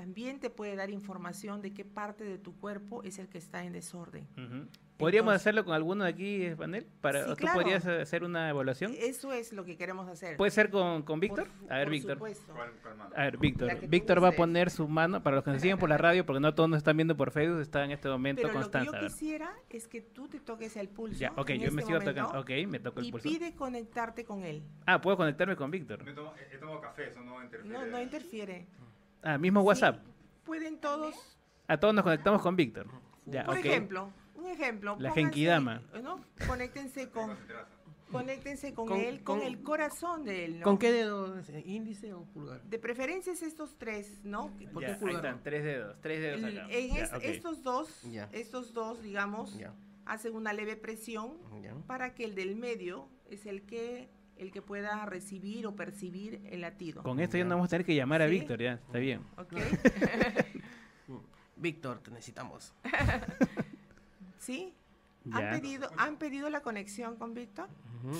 también te puede dar información de qué parte de tu cuerpo es el que está en desorden. Ujú. ¿Podríamos hacerlo con alguno de aquí, Vanel? Para, Sí, ¿Tú claro. podrías hacer una evaluación? Eso es lo que queremos hacer. ¿Puede ser con, con Víctor? Por- A ver, por Víctor. supuesto. A ver, Víctor. Víctor va a poner su mano, para los que nos siguen por la radio, porque no todos nos están viendo por Facebook, está en este momento Pero lo que Constanza. yo quisiera es que tú te toques el pulso. Ya, ok, yo me este sigo momento tocando. Ok, me toco el y pulso. pide conectarte con él. Ah, puedo conectarme con Víctor. He tomado, he tomado café, eso no interfiere. No, no interfiere. Ah, mismo WhatsApp. Pueden todos, A todos nos conectamos con Víctor. Ya, por ejemplo, un ejemplo. La Genkidama. ¿no? Conéctense con, conéctense con, Con- él, con, con- el corazón de él. ¿no? ¿Con qué dedo? ¿Índice o pulgar? De preferencia es estos tres, ¿no? ¿Por Ya, qué ahí están, tres dedos, tres dedos acá. en Ya, es- estos dos, Ya. estos dos, digamos, Ya. hacen una leve presión Ya. para que el del medio es el que el que pueda recibir o percibir el latido. Con esto ya no vamos a tener que llamar a ¿Sí? Víctor, ya, está bien. ¿Ok? Víctor, te necesitamos. ¿Sí? ¿Han pedido, ¿Han pedido la conexión con Víctor?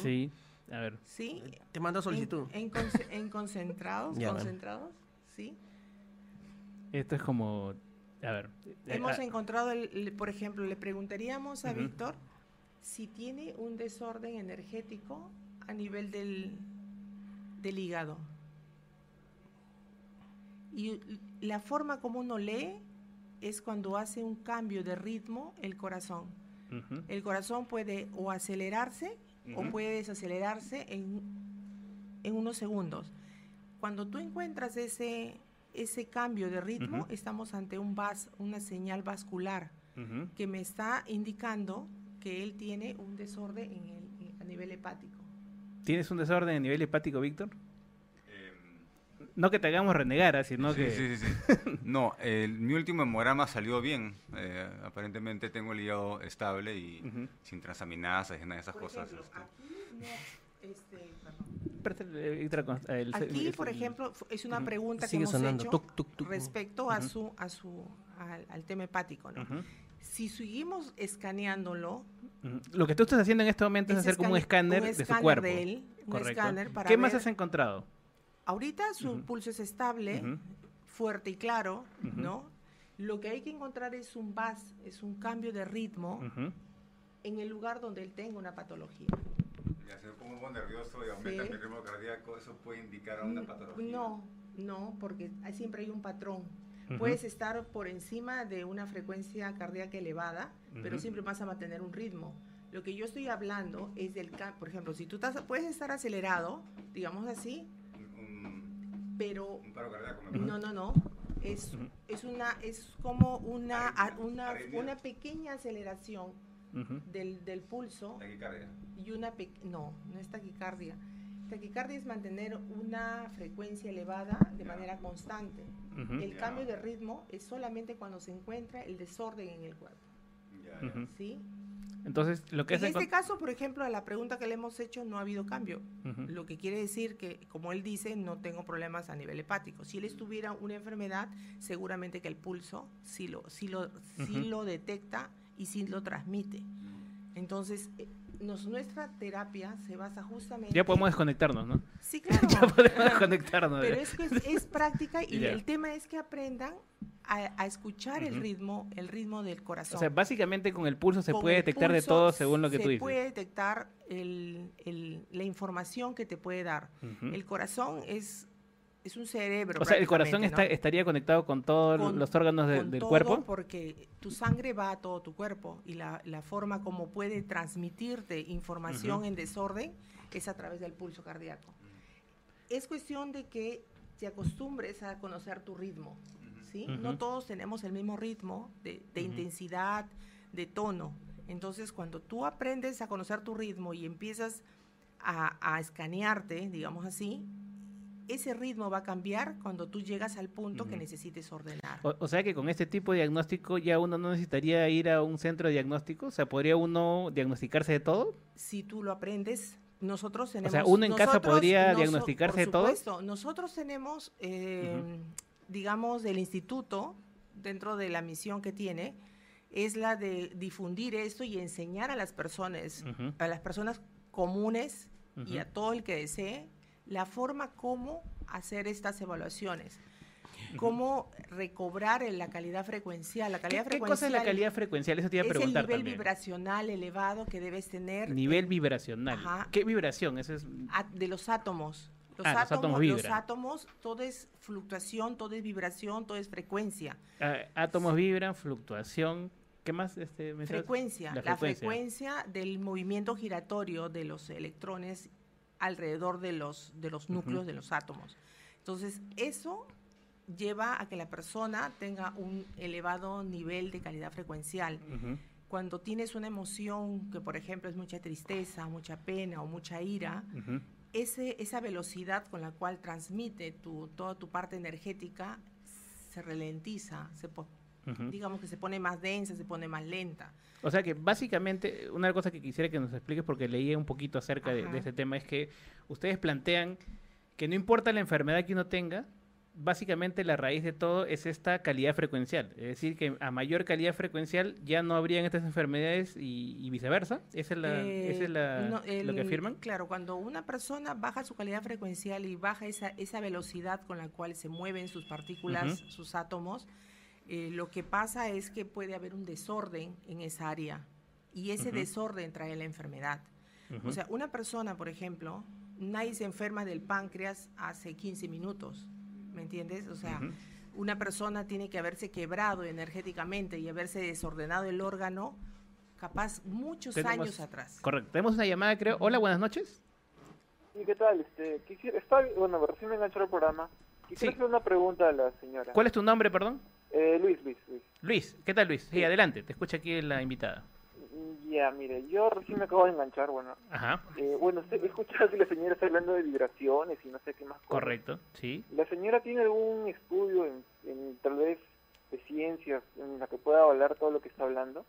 Sí, a ver. ¿Sí? Te mando solicitud. En, en conce- en concentrados, Ya, concentrados, ¿sí? Esto es como, a ver. eh, Hemos ah, encontrado, el- el- por ejemplo, le preguntaríamos a. Víctor si tiene un desorden energético a nivel del, del hígado. Y la forma como uno lee es cuando hace un cambio de ritmo el corazón. El corazón puede o acelerarse o puede desacelerarse en, en unos segundos. Cuando tú encuentras ese, ese cambio de ritmo, estamos ante un vas, una señal vascular que me está indicando que él tiene un desorden en el- a nivel hepático. ¿Tienes un desorden a nivel hepático, Víctor? No que te hagamos renegar, ah, sino Sí, que... sí, sí, sí. No, el- mi último hemograma salió bien. Eh, aparentemente tengo el hígado estable y Ujú. sin transaminasas y nada de esas Por cosas. ejemplo, este. aquí no, este, con- el- Aquí, por ejemplo, es una pregunta que hemos sonando, hecho respecto a su, a su, al, al tema hepático, ¿no? Ujú. Si seguimos escaneándolo. Lo que tú estás haciendo en este momento es, Es hacer como un escáner un de su escáner cuerpo. de él, un Correcto. escáner para ¿Qué más ver- has encontrado? ahorita su pulso es estable, Ujú. fuerte y claro, Ujú. ¿no? Lo que hay que encontrar es un VAS, es un cambio de ritmo en el lugar donde él tenga una patología. Ya se me pongo un nervioso y aumenta Sí. mi ritmo cardíaco. Eso puede indicar a una patología. No, no, porque hay- siempre hay un patrón. Puedes estar por encima de una frecuencia cardíaca elevada, pero siempre vas a mantener un ritmo. Lo que yo estoy hablando es del por ejemplo, si tú estás, puedes estar acelerado, digamos así, pero Un paro cardíaco. me no, parece. no, no, es, es una, es como una, a- una, una pequeña aceleración del, del pulso Taquicardia. y una pe- no, no es taquicardia. Taquicardia es mantener una frecuencia elevada de manera constante. Ujú. El Ya. cambio de ritmo es solamente cuando se encuentra el desorden en el cuerpo. Ujú. ¿Sí? Entonces, lo que En es este caso, por ejemplo, a la pregunta que le hemos hecho no ha habido cambio. Ujú. Lo que quiere decir que, como él dice, no tengo problemas a nivel hepático. Si él estuviera una enfermedad, seguramente que el pulso sí lo, sí lo, sí Ujú. lo detecta y sí lo transmite. Entonces, eh, nos- nuestra terapia se basa justamente... Ya podemos desconectarnos, ¿no? Sí, claro. ya podemos desconectarnos. Pero es que es, es práctica y el tema es que aprendan a, a escuchar el ritmo, el ritmo del corazón. O sea, básicamente con el pulso se Con puede detectar de todo según lo que se tú dices. puede detectar el- el- la información que te puede dar. El corazón es, es un cerebro. O sea, el corazón prácticamente, está, ¿no? estaría conectado con todos Con- los órganos de- con del todo, cuerpo. Porque tu sangre va a todo tu cuerpo y la, la forma como puede transmitirte información Ujú. en desorden es a través del pulso cardíaco. Es cuestión de que te acostumbres a conocer tu ritmo. ¿sí? Ujú. No todos tenemos el mismo ritmo de, de Ujú. intensidad, de tono. Entonces, cuando tú aprendes a conocer tu ritmo y empiezas a, a escanearte, digamos así, ese ritmo va a cambiar cuando tú llegas al punto que Ujú. necesites ordenar. O, o sea que con este tipo de diagnóstico ya uno no necesitaría ir a un centro de diagnóstico. O sea, ¿podría uno diagnosticarse de todo? Si tú lo aprendes, nosotros tenemos... sea, uno en casa podría noso- diagnosticarse por de todo. supuesto, nosotros tenemos, eh, digamos, del instituto, dentro de la misión que tiene, es la de difundir esto y enseñar a las personas, Ujú. a las personas comunes y Ujú. a todo el que desee, la forma como hacer estas evaluaciones. cómo recobrar la calidad frecuencial. La calidad ¿Qué, qué cosa es la calidad frecuencial? Eso te iba a es preguntar el nivel también. vibracional elevado que debes tener Nivel vibracional. Ajá. ¿Qué vibración? Eso es... a- de los átomos. Los, Ah, los átomos, átomos los vibran. átomos, todo es fluctuación, todo es vibración, todo es frecuencia. ah, átomos vibran, fluctuación. ¿Qué más? Este? Frecuencia, La la frecuencia. frecuencia del movimiento giratorio de los electrones alrededor de los, de los núcleos Ujú. de los átomos. Entonces, eso lleva a que la persona tenga un elevado nivel de calidad frecuencial. Ujú. Cuando tienes una emoción que, por ejemplo, es mucha tristeza, mucha pena o mucha ira, Ujú. ese, esa velocidad con la cual transmite tu, toda tu parte energética se ralentiza, se digamos que se pone más densa, se pone más lenta. O sea que básicamente, una cosa que quisiera que nos expliques, porque leí un poquito acerca de, de este tema, es que ustedes plantean que no importa la enfermedad que uno tenga, básicamente la raíz de todo es esta calidad frecuencial. Es decir, que a mayor calidad frecuencial ya no habrían estas enfermedades y, y viceversa. ¿Esa es, la, Eh, esa es la- no, lo que afirman? Claro, cuando una persona baja su calidad frecuencial y baja esa, esa velocidad con la cual se mueven sus partículas, sus átomos, eh, lo que pasa es que puede haber un desorden en esa área y ese desorden trae la enfermedad. O sea, una persona, por ejemplo, nadie se enferma del páncreas hace 15 minutos, ¿me entiendes? O sea, una persona tiene que haberse quebrado energéticamente y haberse desordenado el órgano capaz muchos Tenemos- años atrás. Correcto. Tenemos una llamada, creo. Hola, buenas noches. ¿Y qué tal? Este, quisiera, está, bueno, recién me enganchó el programa. Quisiera Sí. hacer una pregunta a la señora. ¿Cuál es tu nombre, perdón? Eh, Luis, Luis, Luis. Luis. ¿Qué tal, Luis? Sí, adelante. Te escucha aquí la invitada. Ya, mire, yo recién me acabo de enganchar, bueno. Ajá. Eh, bueno, usted- he escuchado que la señora está hablando de vibraciones y no sé qué más cosas. Correcto. Sí. ¿La señora tiene algún estudio en, en tal vez de ciencias en la que pueda hablar todo lo que está hablando?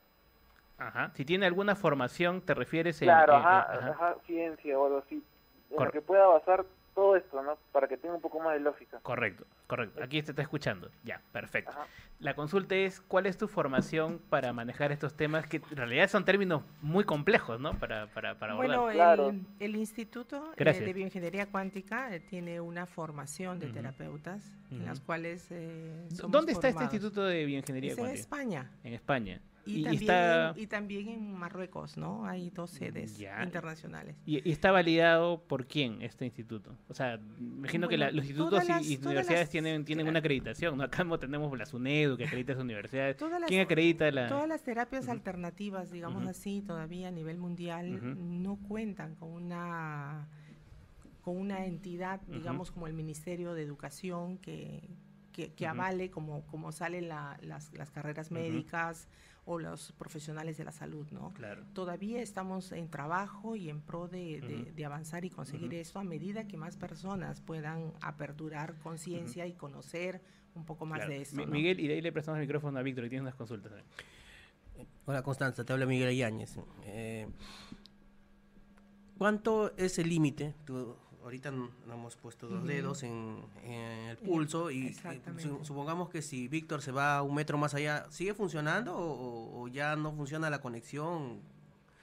Ajá. Si tiene alguna formación, te refieres en... Claro, en- ajá, en- ajá, ciencia o algo así, en la que pueda basar todo esto, ¿no? Para que tenga un poco más de lógica. Correcto, correcto. Aquí te está escuchando. Ya, perfecto. La consulta es, ¿cuál es tu formación para manejar estos temas que en realidad son términos muy complejos, ¿no? Para, para, para Bueno, abordar. el, el Instituto eh, Gracias. de Bioingeniería Cuántica eh, tiene una formación de Ujú. terapeutas en Ujú. las cuales eh, somos ¿Dónde está este formados. Instituto de Bioingeniería Es en Cuántica? España. En España. Y, Y, también, está, y también en Marruecos, ¿no? Hay dos sedes Ya. internacionales. y, y está validado por quién este instituto? O sea, imagino que la- los institutos y, las- universidades las- tienen, tienen una acreditación, ¿no? Acá no tenemos la SUNEDU que acredita esas universidades. Todas las- ¿Quién acredita la...? Todas las terapias alternativas, digamos así, todavía a nivel mundial, no cuentan con una con una entidad, digamos, como el Ministerio de Educación que, que, que avale como, como salen la- las, las carreras médicas o los profesionales de la salud, ¿no? Claro. Todavía estamos en trabajo y en pro de, de- Ujú. de avanzar y conseguir Ujú. esto a medida que más personas puedan aperturar conciencia y conocer un poco más Claro. de esto. Miguel, y de ahí le prestamos el micrófono a Víctor, que tiene unas consultas. también. Hola Constanza, te habla Miguel Yáñez. Eh, ¿Cuánto es el límite? Tú ahorita n- nos hemos puesto dos Ujú. dedos en, en el pulso y su- supongamos que si Víctor se va un metro más allá, ¿sigue funcionando o, ya no funciona la conexión?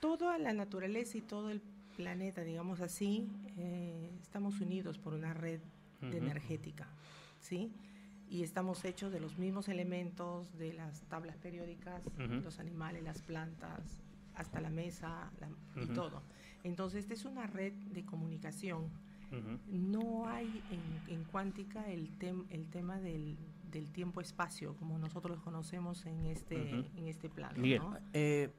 toda la naturaleza y todo el planeta, digamos así, eh, estamos unidos por una red de Ujú. energética, ¿sí? Y estamos hechos de los mismos elementos de las tablas periódicas, los animales, las plantas, hasta la mesa la- y todo. Entonces, esta es una red de comunicación. No hay en, en cuántica el, tem- el tema del, del tiempo-espacio, como nosotros lo conocemos en este, en este plano. ¿no? eh,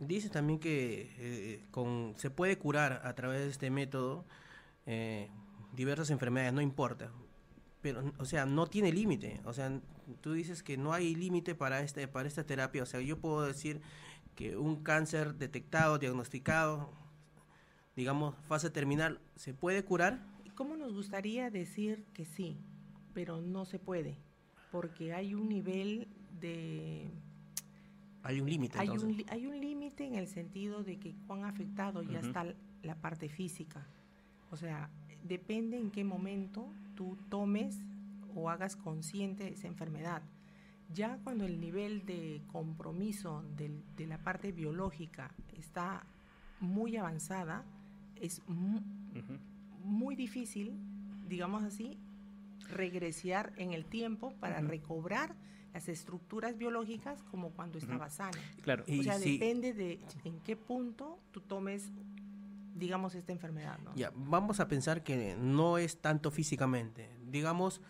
dice también que eh, con, se puede curar a través de este método eh, diversas enfermedades, no importa. Pero, o sea, no tiene límite. O sea, tú dices que no hay límite para, este, para esta terapia. O sea, yo puedo decir que un cáncer detectado, diagnosticado, digamos, fase terminal, ¿se puede curar? ¿Cómo nos gustaría decir que sí? Pero no se puede, porque hay un nivel de... Hay un límite, Hay un, hay un límite en el sentido de que cuán afectado ya está la parte física. O sea, depende en qué momento tú tomes o hagas consciente esa enfermedad. Ya cuando el nivel de compromiso del- de la parte biológica está muy avanzada, es mu- muy difícil, digamos así, regresar en el tiempo para recobrar las estructuras biológicas como cuando estaba sano. Claro. O sea, depende de en qué punto tú tomes, digamos, esta enfermedad, ¿no? Ya, vamos a pensar que no es tanto físicamente. Digamos,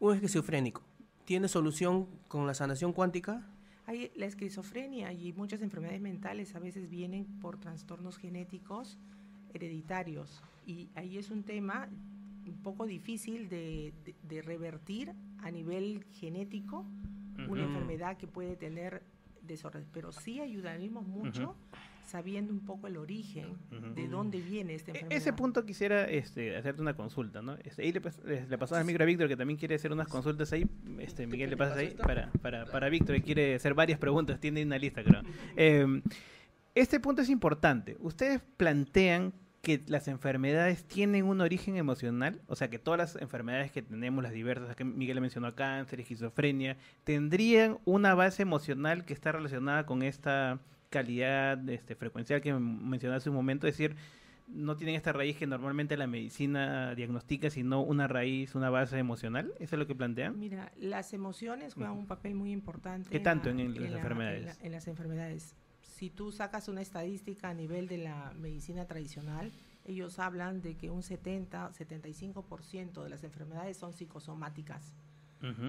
un esquizofrénico. ¿Tiene solución con la sanación cuántica? Hay la esquizofrenia y muchas enfermedades mentales a veces vienen por trastornos genéticos hereditarios. Y ahí es un tema un poco difícil de, de- de revertir a nivel genético una enfermedad que puede tener desorden. Pero sí ayudaríamos mucho sabiendo un poco el origen de dónde viene esta E- enfermedad. Ese punto quisiera este, hacerte una consulta, ¿no? Este, ahí le, pas- le, le pasamos al micro a Víctor que también quiere hacer unas consultas ahí. Este, Miguel, le pasas ahí para, para, para Víctor que quiere hacer varias preguntas, tiene una lista, creo. Eh, este punto es importante. Ustedes plantean que las enfermedades tienen un origen emocional, o sea que todas las enfermedades que tenemos, las diversas, que Miguel mencionó cáncer, esquizofrenia, tendrían una base emocional que está relacionada con esta calidad este, frecuencial que mencioné hace un momento, es decir, no tienen esta raíz que normalmente la medicina diagnostica, sino una raíz, una base emocional, ¿eso es lo que plantean? Mira, las emociones juegan un papel muy importante. ¿Qué tanto la- en las la- enfermedades? la- en las enfermedades. Si tú sacas una estadística a nivel de la medicina tradicional, ellos hablan de que un 70, 75% de las enfermedades son psicosomáticas.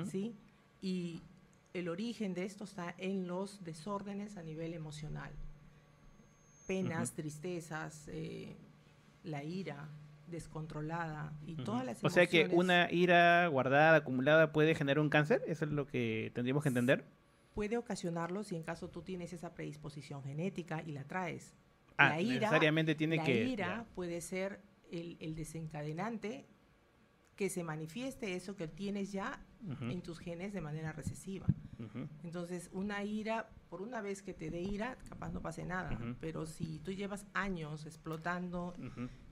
¿sí? Y el origen de esto está en los desórdenes a nivel emocional. Penas, tristezas, eh, la ira descontrolada y todas las O sea que emociones- una ira guardada, acumulada, puede generar un cáncer, ¿eso es lo que tendríamos que entender? Puede ocasionarlo si en caso tú tienes esa predisposición genética y la traes. Ah, necesariamente tiene la que- ira puede ser el, el desencadenante que se manifieste eso que tienes ya en tus genes de manera recesiva. Entonces, una ira, por una vez que te dé ira, capaz no pase nada. Pero si tú llevas años explotando.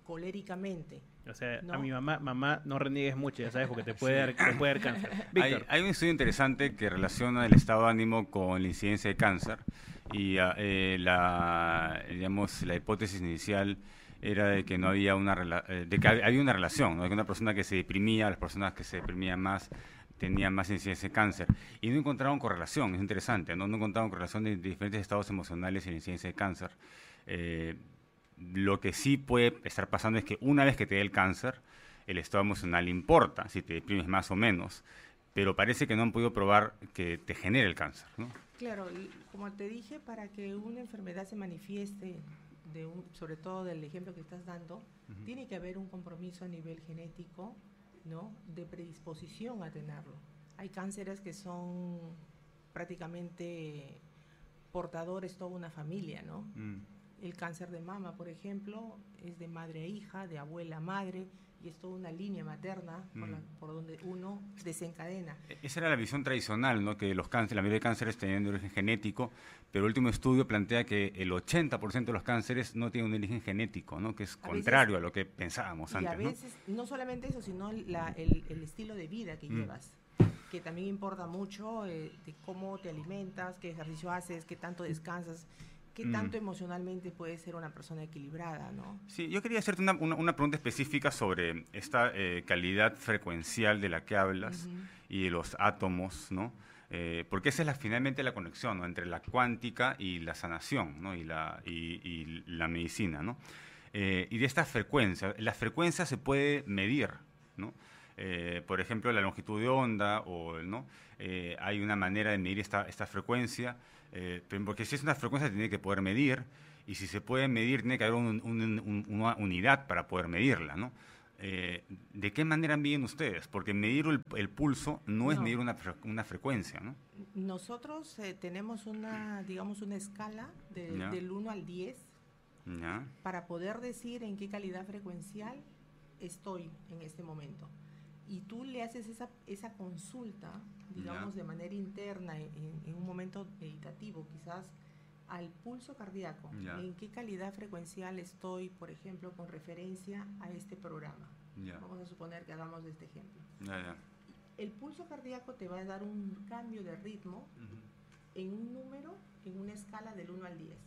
Coléricamente, O sea, a No. mi mamá, mamá, no reniegues mucho, ya sabes, porque te puede dar, te puede dar cáncer. Hay, Víctor. hay un estudio interesante que relaciona el estado de ánimo con la incidencia de cáncer y ah, eh, la, digamos, la hipótesis inicial era de que no había una rela- eh, de que hab- había una relación, ¿no? de que una persona que se deprimía, las personas que se deprimían más tenían más incidencia de cáncer y no encontraron correlación, es interesante, no, no encontraron correlación de, de diferentes estados emocionales y la incidencia de cáncer. Eh, lo que sí puede estar pasando es que una vez que te dé el cáncer, el estado emocional importa, si te deprimes más o menos, pero parece que no han podido probar que te genere el cáncer. ¿no? Claro, como te dije, para que una enfermedad se manifieste, de un, sobre todo del ejemplo que estás dando, tiene que haber un compromiso a nivel genético, ¿no? De predisposición a tenerlo. Hay cánceres que son prácticamente portadores toda una familia, ¿no? Mm. El cáncer de mama, por ejemplo, es de madre a hija, de abuela a madre, y es toda una línea materna por, la- Mm. por donde uno desencadena. Esa era la visión tradicional, ¿no? que los cánceres, la mayoría de cánceres tenían de origen genético, pero el último estudio plantea que el 80% de los cánceres no tienen un origen genético, ¿no? que es A veces- contrario a lo que pensábamos Y antes. a ¿no? veces, ¿no? solamente eso, sino la- el, el estilo de vida que Mm. llevas, que también importa mucho eh, de cómo te alimentas, qué ejercicio haces, qué tanto descansas, qué Mm. tanto emocionalmente puedes ser una persona equilibrada, ¿no? Sí, yo quería hacerte una, una- una pregunta específica sobre esta eh, calidad frecuencial de la que hablas Ujú. y de los átomos, ¿no? Eh, porque esa es la, finalmente la conexión ¿no? entre la cuántica y la sanación, ¿no? Y la, y, y la medicina, ¿no? Eh, y de esta frecuencia, la frecuencia se puede medir, ¿no? Eh, por ejemplo, la longitud de onda, o, ¿no? Eh, hay una manera de medir esta, esta frecuencia, eh, pero- porque si es una frecuencia tiene que poder medir, y si se puede medir tiene que haber un- un- un- una unidad para poder medirla, ¿no? Eh, ¿De qué manera miden ustedes? Porque medir el, el pulso no, es medir una, una frecuencia, ¿no? Nosotros eh, tenemos una, digamos, una escala de- del 1 al 10 ¿Ya? para poder decir en qué calidad frecuencial estoy en este momento. Y tú le haces esa, esa consulta, digamos, de manera interna, en, en un momento meditativo, quizás al pulso cardíaco. ¿En qué calidad frecuencial estoy, por ejemplo, con referencia a este programa? Vamos a suponer que hagamos este ejemplo. El pulso cardíaco te va a dar un cambio de ritmo en un número, en una escala del 1 al 10.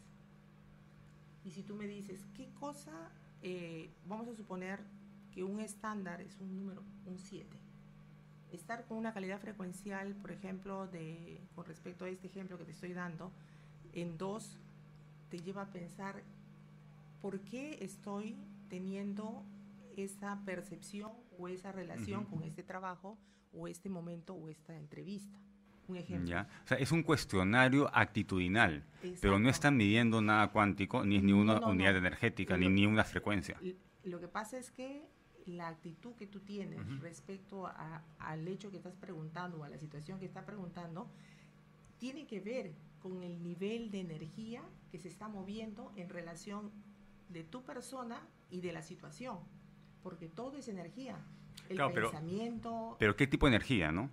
Y si tú me dices, ¿qué cosa? eh, vamos a suponer que un estándar es un número, un 7. estar con una calidad frecuencial, por ejemplo, de, con respecto a este ejemplo que te estoy dando, en dos, te lleva a pensar por qué estoy teniendo esa percepción o esa relación Ujú. con este trabajo o este momento o esta entrevista. Un ejemplo. Ya. O sea, es un cuestionario actitudinal, pero no están midiendo nada cuántico, ni es ni una No, no, unidad no. energética, ni, ni una frecuencia. Lo que pasa es que la actitud que tú tienes respecto a- al hecho que estás preguntando o a la situación que estás preguntando tiene que ver con el nivel de energía que se está moviendo en relación de tu persona y de la situación, porque todo es energía. El Claro, pero- pensamiento, Pero ¿qué tipo de energía, no?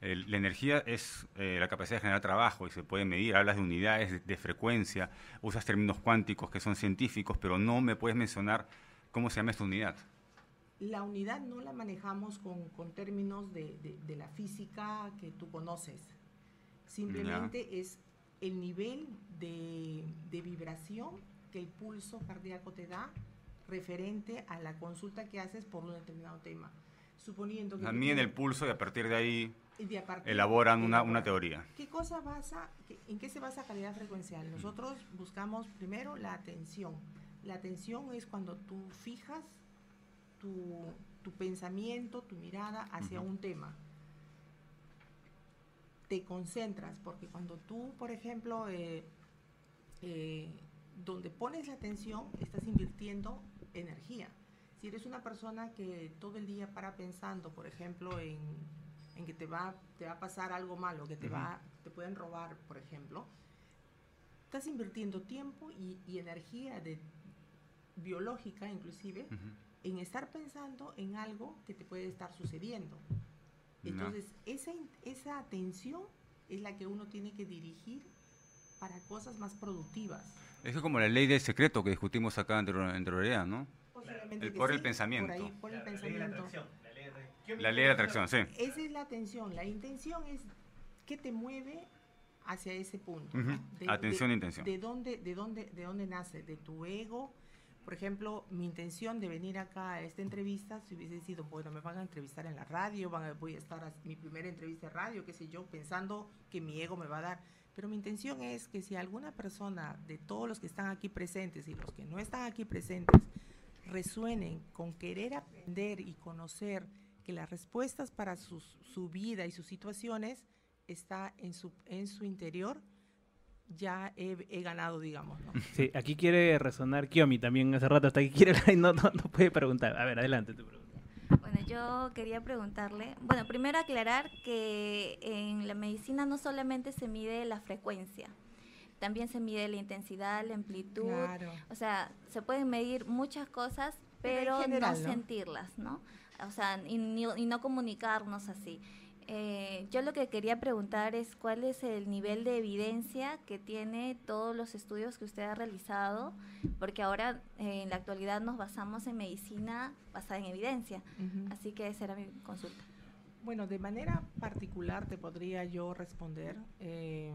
El- la energía es eh, la capacidad de generar trabajo y se puede medir. Hablas de unidades, de, de frecuencia, usas términos cuánticos que son científicos, pero no me puedes mencionar cómo se llama esta unidad. La unidad no la manejamos con, con términos de, de- de la física que tú conoces. Simplemente es el nivel de, de vibración que el pulso cardíaco te da referente a la consulta que haces por un determinado tema. Suponiendo que... Miden el pulso y a partir de ahí de partir- elaboran una, una teoría. ¿Qué cosa basa, en qué se basa calidad frecuencial? Nosotros buscamos primero la atención. La atención es cuando tú fijas tu, tu pensamiento, tu mirada hacia un tema. Te concentras, porque cuando tú, por ejemplo, eh, eh, donde pones la atención, estás invirtiendo energía. Si eres una persona que todo el día para pensando, por ejemplo, en, en que te va, te va a pasar algo malo, que te, va, te pueden robar, por ejemplo, estás invirtiendo tiempo y, y energía de, biológica inclusive en estar pensando en algo que te puede estar sucediendo. Entonces, esa, esa atención es la que uno tiene que dirigir para cosas más productivas. Eso es como la ley del secreto que discutimos acá en anterior- anterioridad, ¿no? Posiblemente El por el pensamiento. Por ahí, por el pensamiento. La ley de la atracción, sí. Esa es la atención. La intención es qué te mueve hacia ese punto. ¿no? Atención e intención. De dónde, de, dónde, ¿De dónde nace? ¿De tu ego? Por ejemplo, mi intención de venir acá a esta entrevista, si hubiese sido, bueno, me van a entrevistar en la radio, van a- voy a estar a mi primera entrevista de radio, qué sé yo, pensando que mi ego me va a dar. Pero mi intención es que si alguna persona de todos los que están aquí presentes y los que no están aquí presentes resuenen con querer aprender y conocer que las respuestas para sus- su vida y sus situaciones está en su, en su interior, ya he, he ganado, digamos. ¿no? Sí, aquí quiere resonar Kiomi también hace rato, hasta aquí quiere y no, no, no puede preguntar. A ver, adelante tu pregunta. Bueno, yo quería preguntarle, bueno, primero aclarar que en la medicina no solamente se mide la frecuencia, también se mide la intensidad, la amplitud, Claro. o sea, se pueden medir muchas cosas, Pero en pero general, no ¿no? sentirlas, ¿no? O sea, y, y no comunicarnos así. Eh, yo lo que quería preguntar es cuál es el nivel de evidencia que tiene todos los estudios que usted ha realizado, porque ahora eh, en la actualidad nos basamos en medicina basada en evidencia. Así que esa era mi consulta. Bueno, de manera particular te podría yo responder. eh,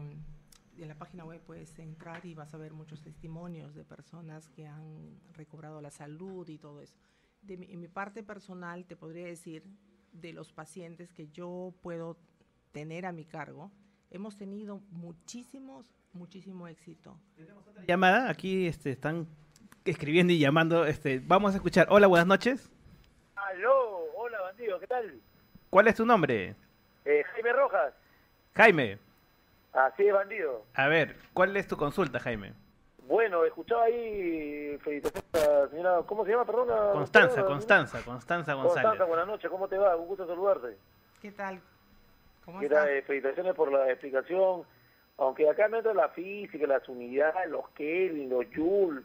en la página web puedes entrar y vas a ver muchos testimonios de personas que han recobrado la salud y todo eso. De mi, en mi parte personal te podría decir de los pacientes que yo puedo tener a mi cargo, hemos tenido muchísimos, muchísimo éxito. Llamada, aquí este, están escribiendo y llamando. Este, vamos a escuchar. Hola, buenas noches. Aló, hola bandido, ¿qué tal? ¿Cuál es tu nombre? Eh, Jaime Rojas, Jaime. así es bandido. A ver, ¿cuál es tu consulta, Jaime? Bueno, escuchaba ahí, felicitaciones a la señora, ¿cómo se llama, perdona? Constanza, Constanza, Constanza González. Constanza, buenas noches, ¿cómo te va? Un gusto saludarte. ¿Qué tal? ¿Cómo ¿Qué estás? tal? Eh, felicitaciones por la explicación. Aunque acá no entra la física, las unidades, los Kelvin, los Joule,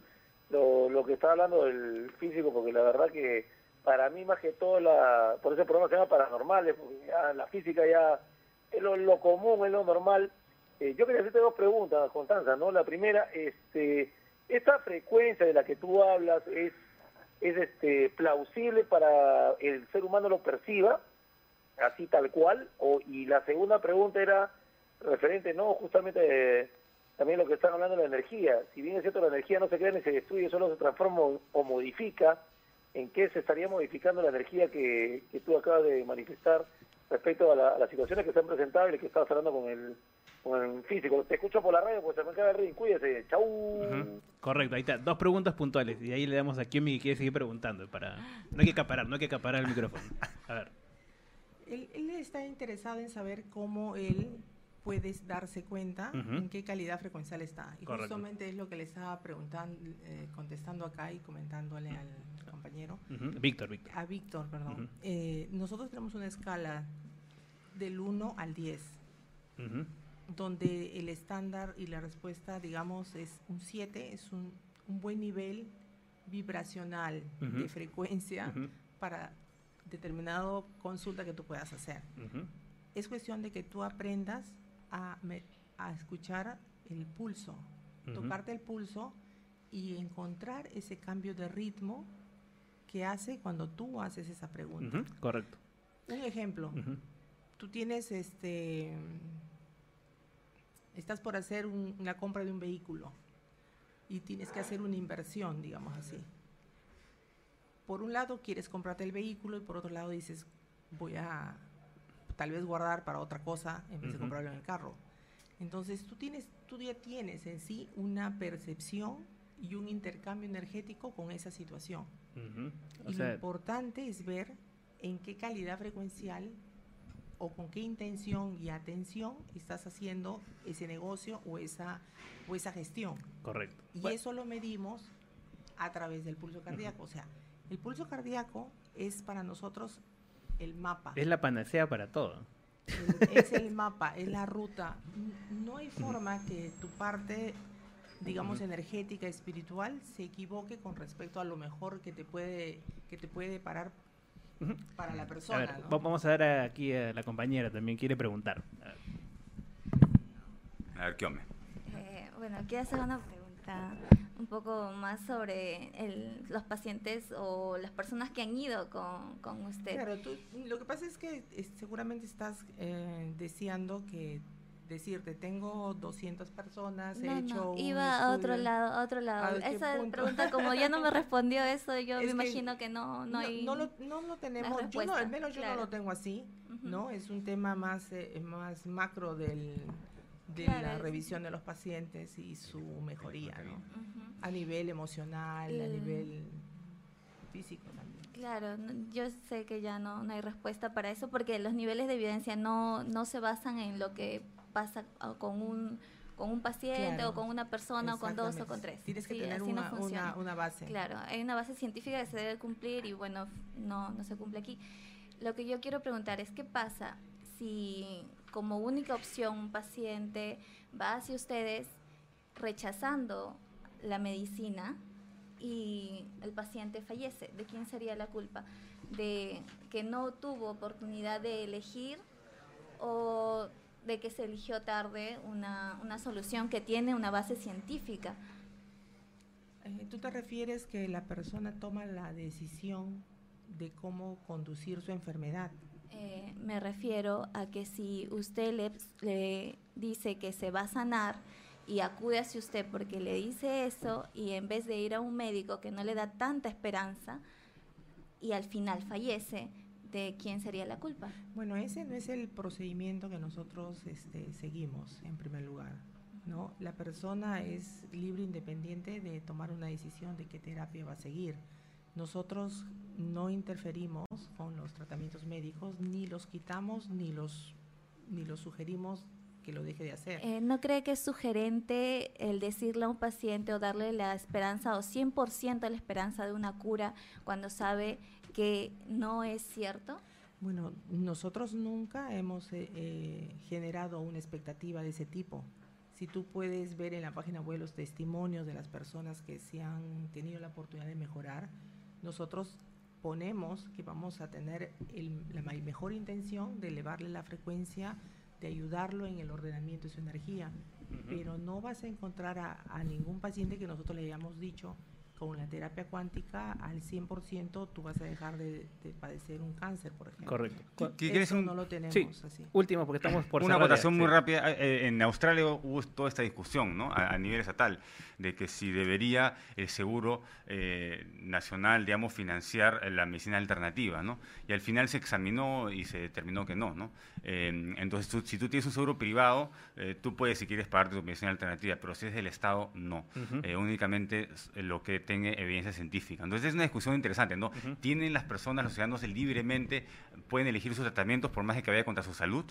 lo, lo que está hablando del físico, porque la verdad que para mí más que todo, la, por ese programa se llama Paranormales, porque ya la física ya es lo, lo común, es lo normal. Eh, yo quería hacerte dos preguntas, Constanza, ¿no? La primera, este, esta frecuencia de la que tú hablas es, es este, plausible para el ser humano lo perciba, así tal cual, o, y la segunda pregunta era referente, no, justamente eh, también lo que están hablando de la energía. Si bien es cierto, la energía no se crea ni se destruye, solo se transforma o, modifica, ¿en qué se estaría modificando la energía que, que tú acabas de manifestar respecto a, a las situaciones que se han presentado y que estabas hablando con el, el físico. Te escucho por la radio, pues se me queda el ring. Cuídese. Chau. Ujú. Correcto, ahí está. Dos preguntas puntuales. Y ahí le damos a Kiomi que quiere seguir preguntando. para No hay que acaparar, no hay que acaparar el micrófono. A ver. Él, él está interesado en saber cómo él puede darse cuenta Ujú. en qué calidad frecuencial está. Y Correcto. justamente es lo que le estaba preguntando, eh, contestando acá y comentándole al compañero. Ujú. Víctor, Víctor. A Víctor, perdón. Ujú. Eh, nosotros tenemos una escala del 1 al 10, Ujú. Donde el estándar y la respuesta, digamos, es un 7, es un, un buen nivel vibracional de frecuencia para determinado consulta que tú puedas hacer. Ujú. Es cuestión de que tú aprendas a, a escuchar el pulso, tocarte el pulso y encontrar ese cambio de ritmo que hace cuando tú haces esa pregunta. Correcto. Un ejemplo, tú tienes este estás por hacer un- una compra de un vehículo y tienes que hacer una inversión, digamos así. Por un lado quieres comprarte el vehículo y por otro lado dices voy a tal vez guardar para otra cosa en vez de comprarlo en el carro. Entonces tú tienes tú ya tienes en sí una percepción y un intercambio energético con esa situación. Y sea, lo importante es ver en qué calidad frecuencial o con qué intención y atención estás haciendo ese negocio o esa, o esa gestión. correcto. Y eso lo medimos a través del pulso cardíaco. O sea, el pulso cardíaco es para nosotros el mapa. Es la panacea para todo. El- es el mapa, es la ruta. No hay forma que tu parte, digamos, energética, espiritual, se equivoque con respecto a lo mejor que te puede, que te puede parar para la A persona. ver, ¿no? va- vamos a ver aquí a la compañera también quiere preguntar. A ver. A ver, ¿qué hombre? Eh, bueno, quiero hacer una pregunta un poco más sobre el- los pacientes o las personas que han ido con, con usted. Claro, tú, lo que pasa es que eh, seguramente estás eh, deseando que decirte, tengo 200 personas, he hecho no, un iba a otro estudio". lado, a otro lado. ¿A qué Esa pregunta, como ya no me respondió eso, yo Es me imagino que no, no, hay. no, lo, no lo tenemos, yo no, al menos yo claro. no lo tengo así, ¿no? Es un tema más, eh, más macro del, de Claro, la es- revisión de los pacientes y su mejoría, ¿no? A nivel emocional, a El- nivel físico también. Claro, yo sé que ya no, no hay respuesta para eso porque los niveles de evidencia no, no se basan en lo que pasa ah, con un con un paciente Claro, o con una persona o con dos o con tres. Tienes que Sí, tener no una- funciona. una- una base. Claro, hay una base científica que se debe cumplir y bueno, no, no se cumple aquí. Lo que yo quiero preguntar es qué pasa si como única opción un paciente va hacia ustedes rechazando la medicina y el paciente fallece. ¿De quién sería la culpa? ¿De que no tuvo oportunidad de elegir o de que se eligió tarde una, una solución que tiene una base científica? Eh, ¿Tú te refieres que la persona toma la decisión de cómo conducir su enfermedad? Eh, me refiero a que si usted le, le dice que se va a sanar y acude hacia usted porque le dice eso y en vez de ir a un médico que no le da tanta esperanza y al final fallece, ¿de quién sería la culpa? Bueno, ese no es el procedimiento que nosotros este, seguimos en primer lugar. ¿no? La persona es libre independiente de tomar una decisión de qué terapia va a seguir. Nosotros no interferimos con los tratamientos médicos, ni los quitamos, ni los, ni los sugerimos que lo deje de hacer. Eh, ¿No cree que es sugerente el decirle a un paciente o darle la esperanza o 100% la esperanza de una cura cuando sabe que no es cierto? Bueno, nosotros nunca hemos eh, eh, generado una expectativa de ese tipo. Si tú puedes ver en la página web los testimonios de las personas que se han tenido la oportunidad de mejorar, nosotros ponemos que vamos a tener el- la mejor intención de elevarle la frecuencia, de ayudarlo en el ordenamiento de su energía. Pero no vas a encontrar a, a ningún paciente que nosotros le hayamos dicho con la terapia cuántica al 100% tú vas a dejar de, de padecer un cáncer, por ejemplo. Correcto. ¿Qué- Eso un- no lo tenemos Sí, así. último, porque estamos por Una votación muy sí. rápida. Eh, En Australia hubo toda esta discusión ¿no? a, a nivel estatal de que si debería el seguro eh, nacional, digamos, financiar la medicina alternativa. ¿no? Y al final se examinó y se determinó que no. ¿no? Eh, entonces, tú- si tú tienes un seguro privado, eh, tú puedes, si quieres, pagar tu medicina alternativa, pero si es del Estado, no. Eh, únicamente lo que tenga evidencia científica. Entonces, es una discusión interesante. ¿no? ¿Tienen las personas, los ciudadanos, libremente, pueden elegir sus tratamientos por más de que vaya contra su salud?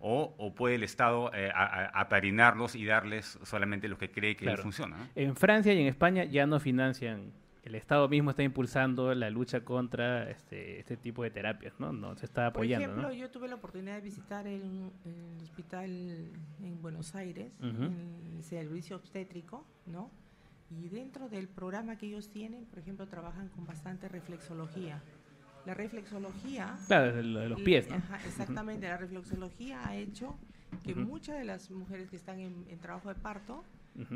O, o puede el Estado eh, a- a- apadrinarlos y darles solamente lo que cree que Claro. funciona. ¿no? En Francia y en España ya no financian. El Estado mismo está impulsando la lucha contra este, este tipo de terapias, ¿no? No se está apoyando, Por ejemplo, ¿no? yo tuve la oportunidad de visitar el, el hospital en Buenos Aires, Ujú. el servicio obstétrico, ¿no? Y dentro del programa que ellos tienen, por ejemplo, trabajan con bastante reflexología. La reflexología... Claro, de lo de los pies, ¿no? Ajá, exactamente, la reflexología ha hecho que muchas de las mujeres que están en, en trabajo de parto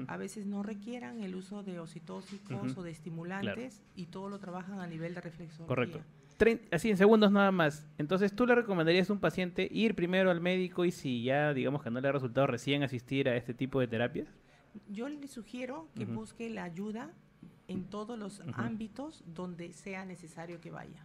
a veces no requieran el uso de oxitóxicos o de estimulantes y todo lo trabajan a nivel de reflexología. Correcto. Así en segundos nada más. Entonces, ¿tú le recomendarías a un paciente ir primero al médico y si ya, digamos que no le ha resultado recién asistir a este tipo de terapias? Yo le sugiero que busque la ayuda en todos los ámbitos donde sea necesario que vaya.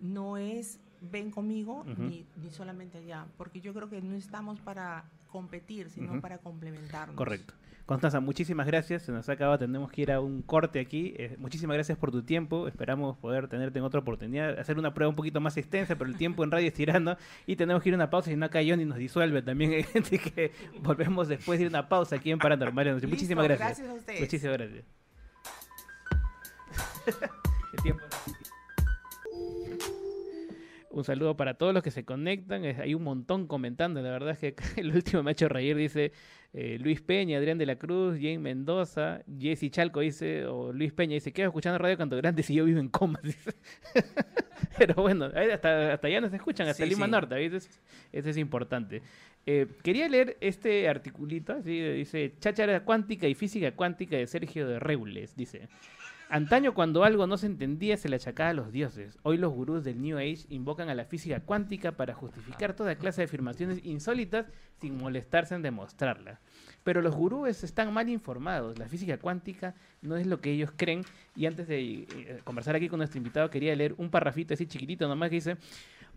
No es ven conmigo ni, ni solamente allá, porque yo creo que no estamos para competir, sino para complementarnos. Correcto. Constanza, muchísimas gracias. Se nos ha acabado, tenemos que ir a un corte aquí. Eh, muchísimas gracias por tu tiempo. Esperamos poder tenerte en otra oportunidad. Hacer una prueba un poquito más extensa, pero el tiempo en radio es tirando. Y tenemos que ir a una pausa, si no acá Johnny nos disuelve también. Así que volvemos después de ir a una pausa aquí en Paranormal. Muchísimas gracias. gracias a ustedes. Muchísimas gracias. El tiempo. Un saludo para todos los que se conectan. Es- Hay un montón comentando. La verdad es que el último me ha hecho reír. Dice eh, Luis Peña, Adrián de la Cruz, Jane Mendoza, Jesse Chalco dice, o Luis Peña dice, quedo escuchando Radio Canto Grande si yo vivo en coma. dice. Pero bueno, hasta, hasta allá nos escuchan, hasta Sí, Lima sí. Norte. Eso es, eso es importante. Eh, quería leer este articulito. Así, dice, Cháchara cuántica y física cuántica de Sergio de Reules. Dice. Antaño cuando algo no se entendía se le achacaba a los dioses. Hoy los gurús del New Age invocan a la física cuántica para justificar toda clase de afirmaciones insólitas sin molestarse en demostrarla. Pero los gurúes están mal informados. La física cuántica no es lo que ellos creen. Y antes de eh, conversar aquí con nuestro invitado quería leer un parrafito así chiquitito nomás que dice...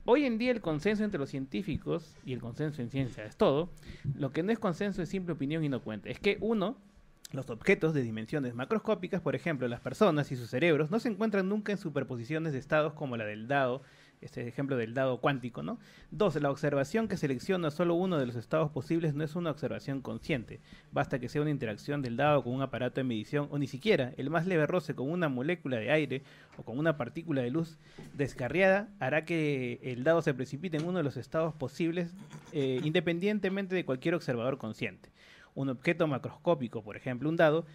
Hoy en día el consenso entre los científicos y el consenso en ciencia es todo. Lo que no es consenso es simple opinión y no cuenta. Es que uno, los objetos de dimensiones macroscópicas, por ejemplo, las personas y sus cerebros, no se encuentran nunca en superposiciones de estados como la del dado, este ejemplo del dado cuántico, ¿no? Dos, la observación que selecciona solo uno de los estados posibles no es una observación consciente. Basta que sea una interacción del dado con un aparato de medición o ni siquiera el más leve roce con una molécula de aire o con una partícula de luz descarriada hará que el dado se precipite en uno de los estados posibles eh, independientemente de cualquier observador consciente. Un objeto macroscópico, por ejemplo un dado,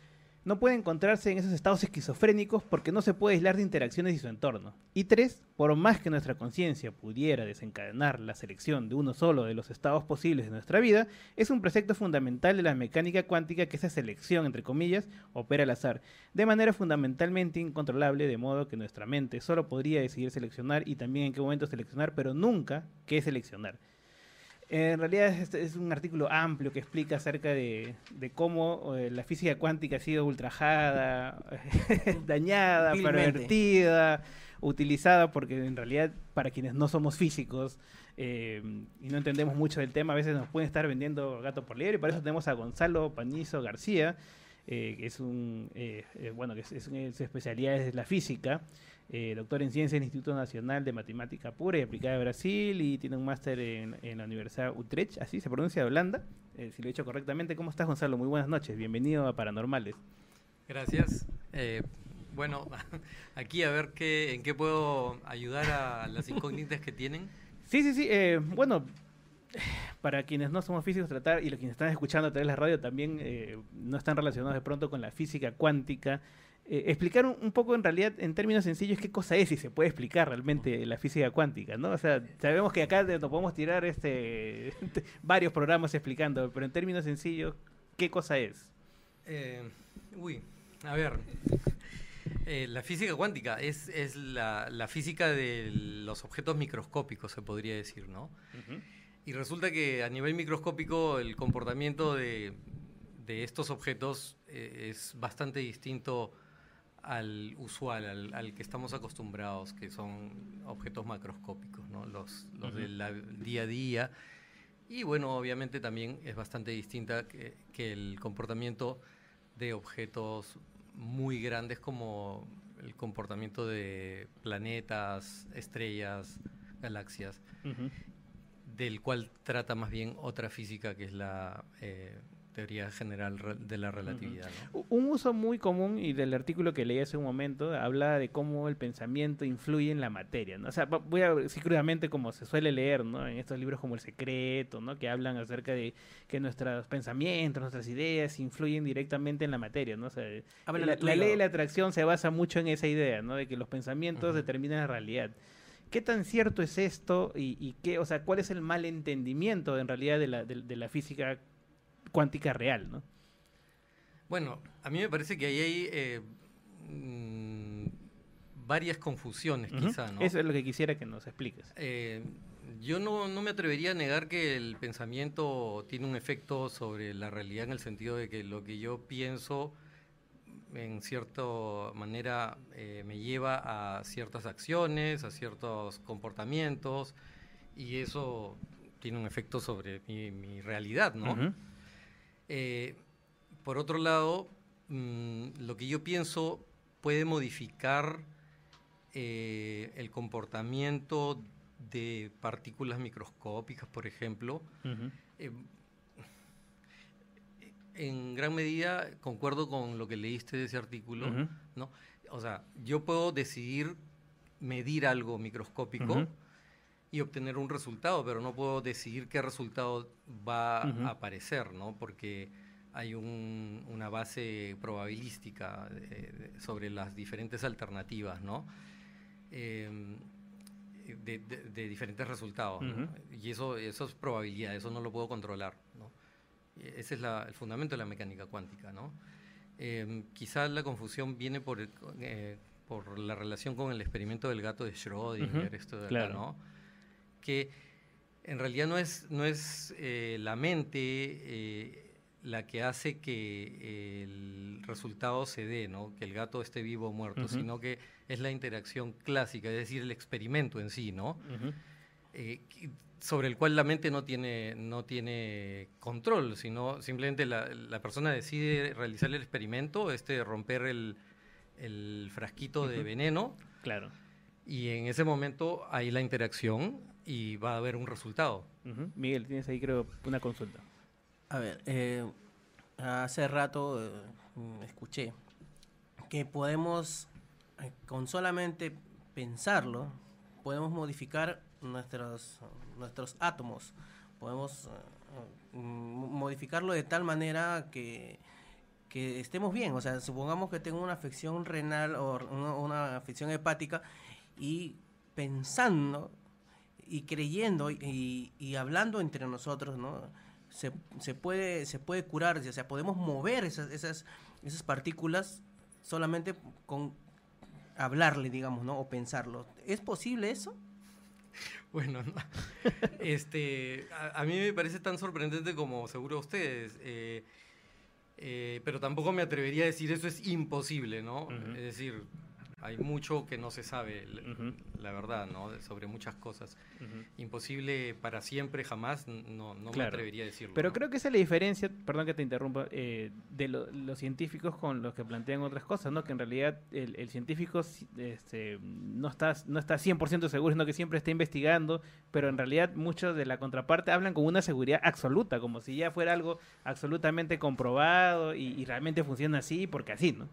no puede encontrarse en esos estados esquizofrénicos porque no se puede aislar de interacciones y su entorno. Y tres, por más que nuestra conciencia pudiera desencadenar la selección de uno solo de los estados posibles de nuestra vida, es un precepto fundamental de la mecánica cuántica que esa selección, entre comillas, opera al azar, de manera fundamentalmente incontrolable, de modo que nuestra mente solo podría decidir seleccionar y también en qué momento seleccionar, pero nunca qué seleccionar. En realidad es, es un artículo amplio que explica acerca de, de cómo eh, la física cuántica ha sido ultrajada, dañada, Vilmente. pervertida, utilizada, porque en realidad para quienes no somos físicos eh, y no entendemos mucho del tema, a veces nos pueden estar vendiendo gato por liebre, y por eso tenemos a Gonzalo Pañizo García, eh, que es un, bueno, que es, su especialidad es la física, eh, doctor en ciencia del Instituto Nacional de Matemática Pura y Aplicada de Brasil y tiene un máster en, en la Universidad Utrecht, así se pronuncia de Holanda, eh, si lo he dicho correctamente. ¿Cómo estás, Gonzalo? Muy buenas noches, bienvenido a Paranormales. Gracias. Eh, bueno, aquí a ver qué, en qué puedo ayudar a las incógnitas que tienen. Sí, sí, sí. eh, bueno, para quienes no somos físicos, tratar, y los quienes están escuchando a través de la radio también eh, no están relacionados de pronto con la física cuántica. Eh, explicar un, un poco en realidad, en términos sencillos, qué cosa es y se puede explicar realmente la física cuántica, ¿no? O sea, sabemos que acá nos podemos tirar este varios programas explicando, pero en términos sencillos, ¿qué cosa es? Eh, uy, a ver, Eh, la física cuántica es, es la, la, física de los objetos microscópicos, se podría decir, ¿no? Y resulta que a nivel microscópico el comportamiento de, de estos objetos eh, es bastante distinto al usual, al, al, que estamos acostumbrados, que son objetos macroscópicos, ¿no? los, los del día a día. Y bueno, obviamente también es bastante distinta que, que el comportamiento de objetos muy grandes como el comportamiento de planetas, estrellas, galaxias, del cual trata más bien otra física que es la eh, teoría general de la relatividad. Un uso muy común y del artículo que leí hace un momento habla de cómo el pensamiento influye en la materia. ¿no? O sea, voy a decir crudamente como se suele leer ¿no? en estos libros como El Secreto, ¿no? que hablan acerca de que nuestros pensamientos, nuestras ideas influyen directamente en la materia. ¿no? O sea, la, ley de la atracción se basa mucho en esa idea, ¿no? de que los pensamientos determinan la realidad. ¿Qué tan cierto es esto y, qué, o sea, cuál es el mal entendimiento en realidad de la, de la física cuántica real, ¿no? Bueno, a mí me parece que ahí hay eh, mm, varias confusiones, quizá, ¿no? Eso es lo que quisiera que nos expliques. Eh, yo no, me atrevería a negar que el pensamiento tiene un efecto sobre la realidad en el sentido de que lo que yo pienso en cierta manera eh, me lleva a ciertas acciones, a ciertos comportamientos y eso tiene un efecto sobre mi, realidad, ¿no? Eh, por otro lado, mm, lo que yo pienso puede modificar eh, el comportamiento de partículas microscópicas, por ejemplo. Eh, en gran medida concuerdo con lo que leíste de ese artículo, ¿no? O sea, yo puedo decidir medir algo microscópico y obtener un resultado, pero no puedo decidir qué resultado va a aparecer, ¿no? Porque hay una base probabilística sobre las diferentes alternativas, ¿no? Em, de, diferentes resultados. Y eso, eso es probabilidad, eso no lo puedo controlar. ¿no? Ese es el fundamento de la mecánica cuántica. ¿no? Eh, quizás la confusión viene por, eh, por la relación con el experimento del gato de Schrödinger, esto de acá, ¿no? Que en realidad no es, no es eh, la mente eh, la que hace que el resultado se dé, ¿no? que el gato esté vivo o muerto, sino que es la interacción clásica, es decir, el experimento en sí, ¿no? Eh, sobre el cual la mente no tiene, no tiene control, sino simplemente la, la persona decide realizar el experimento, este romper el, el frasquito de veneno. Claro. Y en ese momento hay la interacción y va a haber un resultado. Miguel, tienes ahí creo una consulta. A ver, eh, hace rato eh, escuché que podemos, eh, con solamente pensarlo, podemos modificar nuestros, nuestros átomos. Podemos modificarlo de tal manera que, que estemos bien. O sea, supongamos que tengo una afección renal o una, una afección hepática y pensando y creyendo y, y, hablando entre nosotros, ¿no? Se, se, puede, se puede curar, o sea, podemos mover esas, esas, esas partículas solamente con hablarle, digamos, ¿no? O pensarlo. ¿Es posible eso? Bueno, este, a, mí me parece tan sorprendente como seguro a ustedes. Eh, eh, pero tampoco me atrevería a decir eso es imposible, ¿no? Es decir, hay mucho que no se sabe, la verdad, ¿no? Sobre muchas cosas. Imposible para siempre, jamás, no, no me atrevería a decirlo. Pero creo que esa es la diferencia, perdón que te interrumpa, eh, de los científicos con los que plantean otras cosas, ¿no? Que en realidad el, científico este, no, está, no está 100% seguro, sino que siempre está investigando, pero en realidad muchos de la contraparte hablan con una seguridad absoluta, como si ya fuera algo absolutamente comprobado y, realmente funciona así, porque así, ¿no?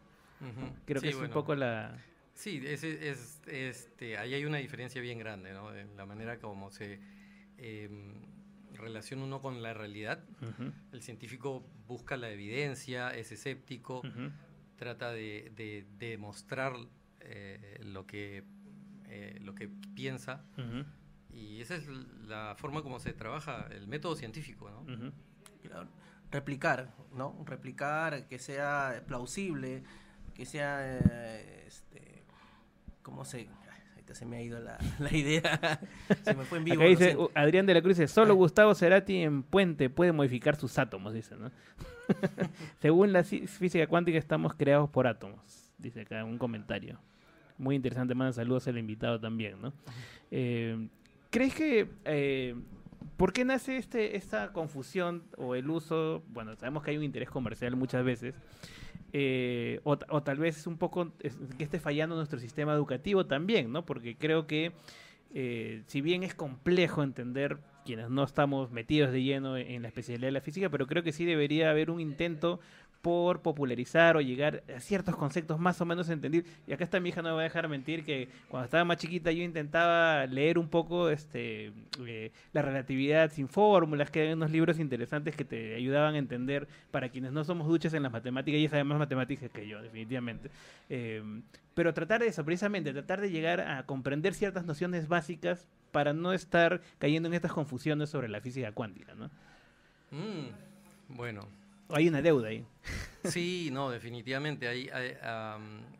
Creo que es un poco la... Sí, es, es, este, ahí hay una diferencia bien grande, ¿no? En la manera como se em, relaciona uno con la realidad. El científico busca la evidencia, es escéptico, trata de, demostrar eh, lo, que, eh, lo que piensa. Y esa es la forma como se trabaja el método científico, ¿no? Replicar, ¿no? Replicar, que sea plausible, que sea, eh, este, ¿cómo se...? Ahorita se me ha ido la, la idea. se me fue en vivo. Acá dice, Adrián de la Cruz dice, solo Gustavo Cerati en Puente puede modificar sus átomos, dice, ¿no? Según la física cuántica estamos creados por átomos, dice acá un comentario. Muy interesante, manda saludos al invitado también, ¿no? Eh, ¿Crees que... eh, ¿Por qué nace este, esta confusión o el uso? Bueno, sabemos que hay un interés comercial muchas veces, eh, o, ta- o tal vez un poco es- que esté fallando nuestro sistema educativo también, ¿no? Porque creo que eh, si bien es complejo entender quienes no estamos metidos de lleno en, en la especialidad de la física, pero creo que sí debería haber un intento por popularizar o llegar a ciertos conceptos más o menos entendidos. Y acá está mi hija, no me va a dejar mentir, que cuando estaba más chiquita yo intentaba leer un poco este eh, la relatividad sin fórmulas, que hay unos libros interesantes que te ayudaban a entender para quienes no somos duchas en las matemáticas, y saben más matemáticas que yo, definitivamente. Eh, pero tratar de eso, precisamente, tratar de llegar a comprender ciertas nociones básicas para no estar cayendo en estas confusiones sobre la física cuántica, ¿no? Mm, bueno. Hay una deuda ahí. Sí, no, definitivamente. Hay,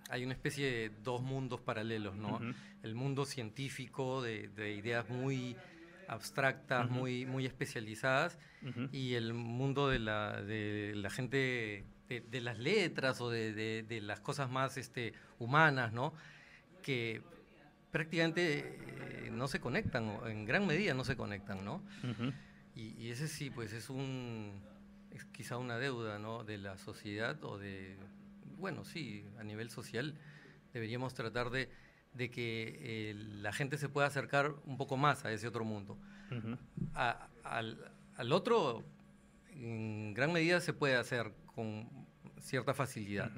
hay, una especie de dos mundos paralelos, ¿no? El mundo científico de, de ideas muy abstractas, muy, muy especializadas, y el mundo de la, de la gente de, de las letras o de, de- de las cosas más este, humanas, ¿no? Que prácticamente eh, no se conectan, o en gran medida no se conectan, ¿no? Y ese sí, pues es un es quizá una deuda, ¿no? De la sociedad o de, bueno, sí, a nivel social deberíamos tratar de, de que eh, la gente se pueda acercar un poco más a ese otro mundo. A- al, al otro, en gran medida se puede hacer con cierta facilidad.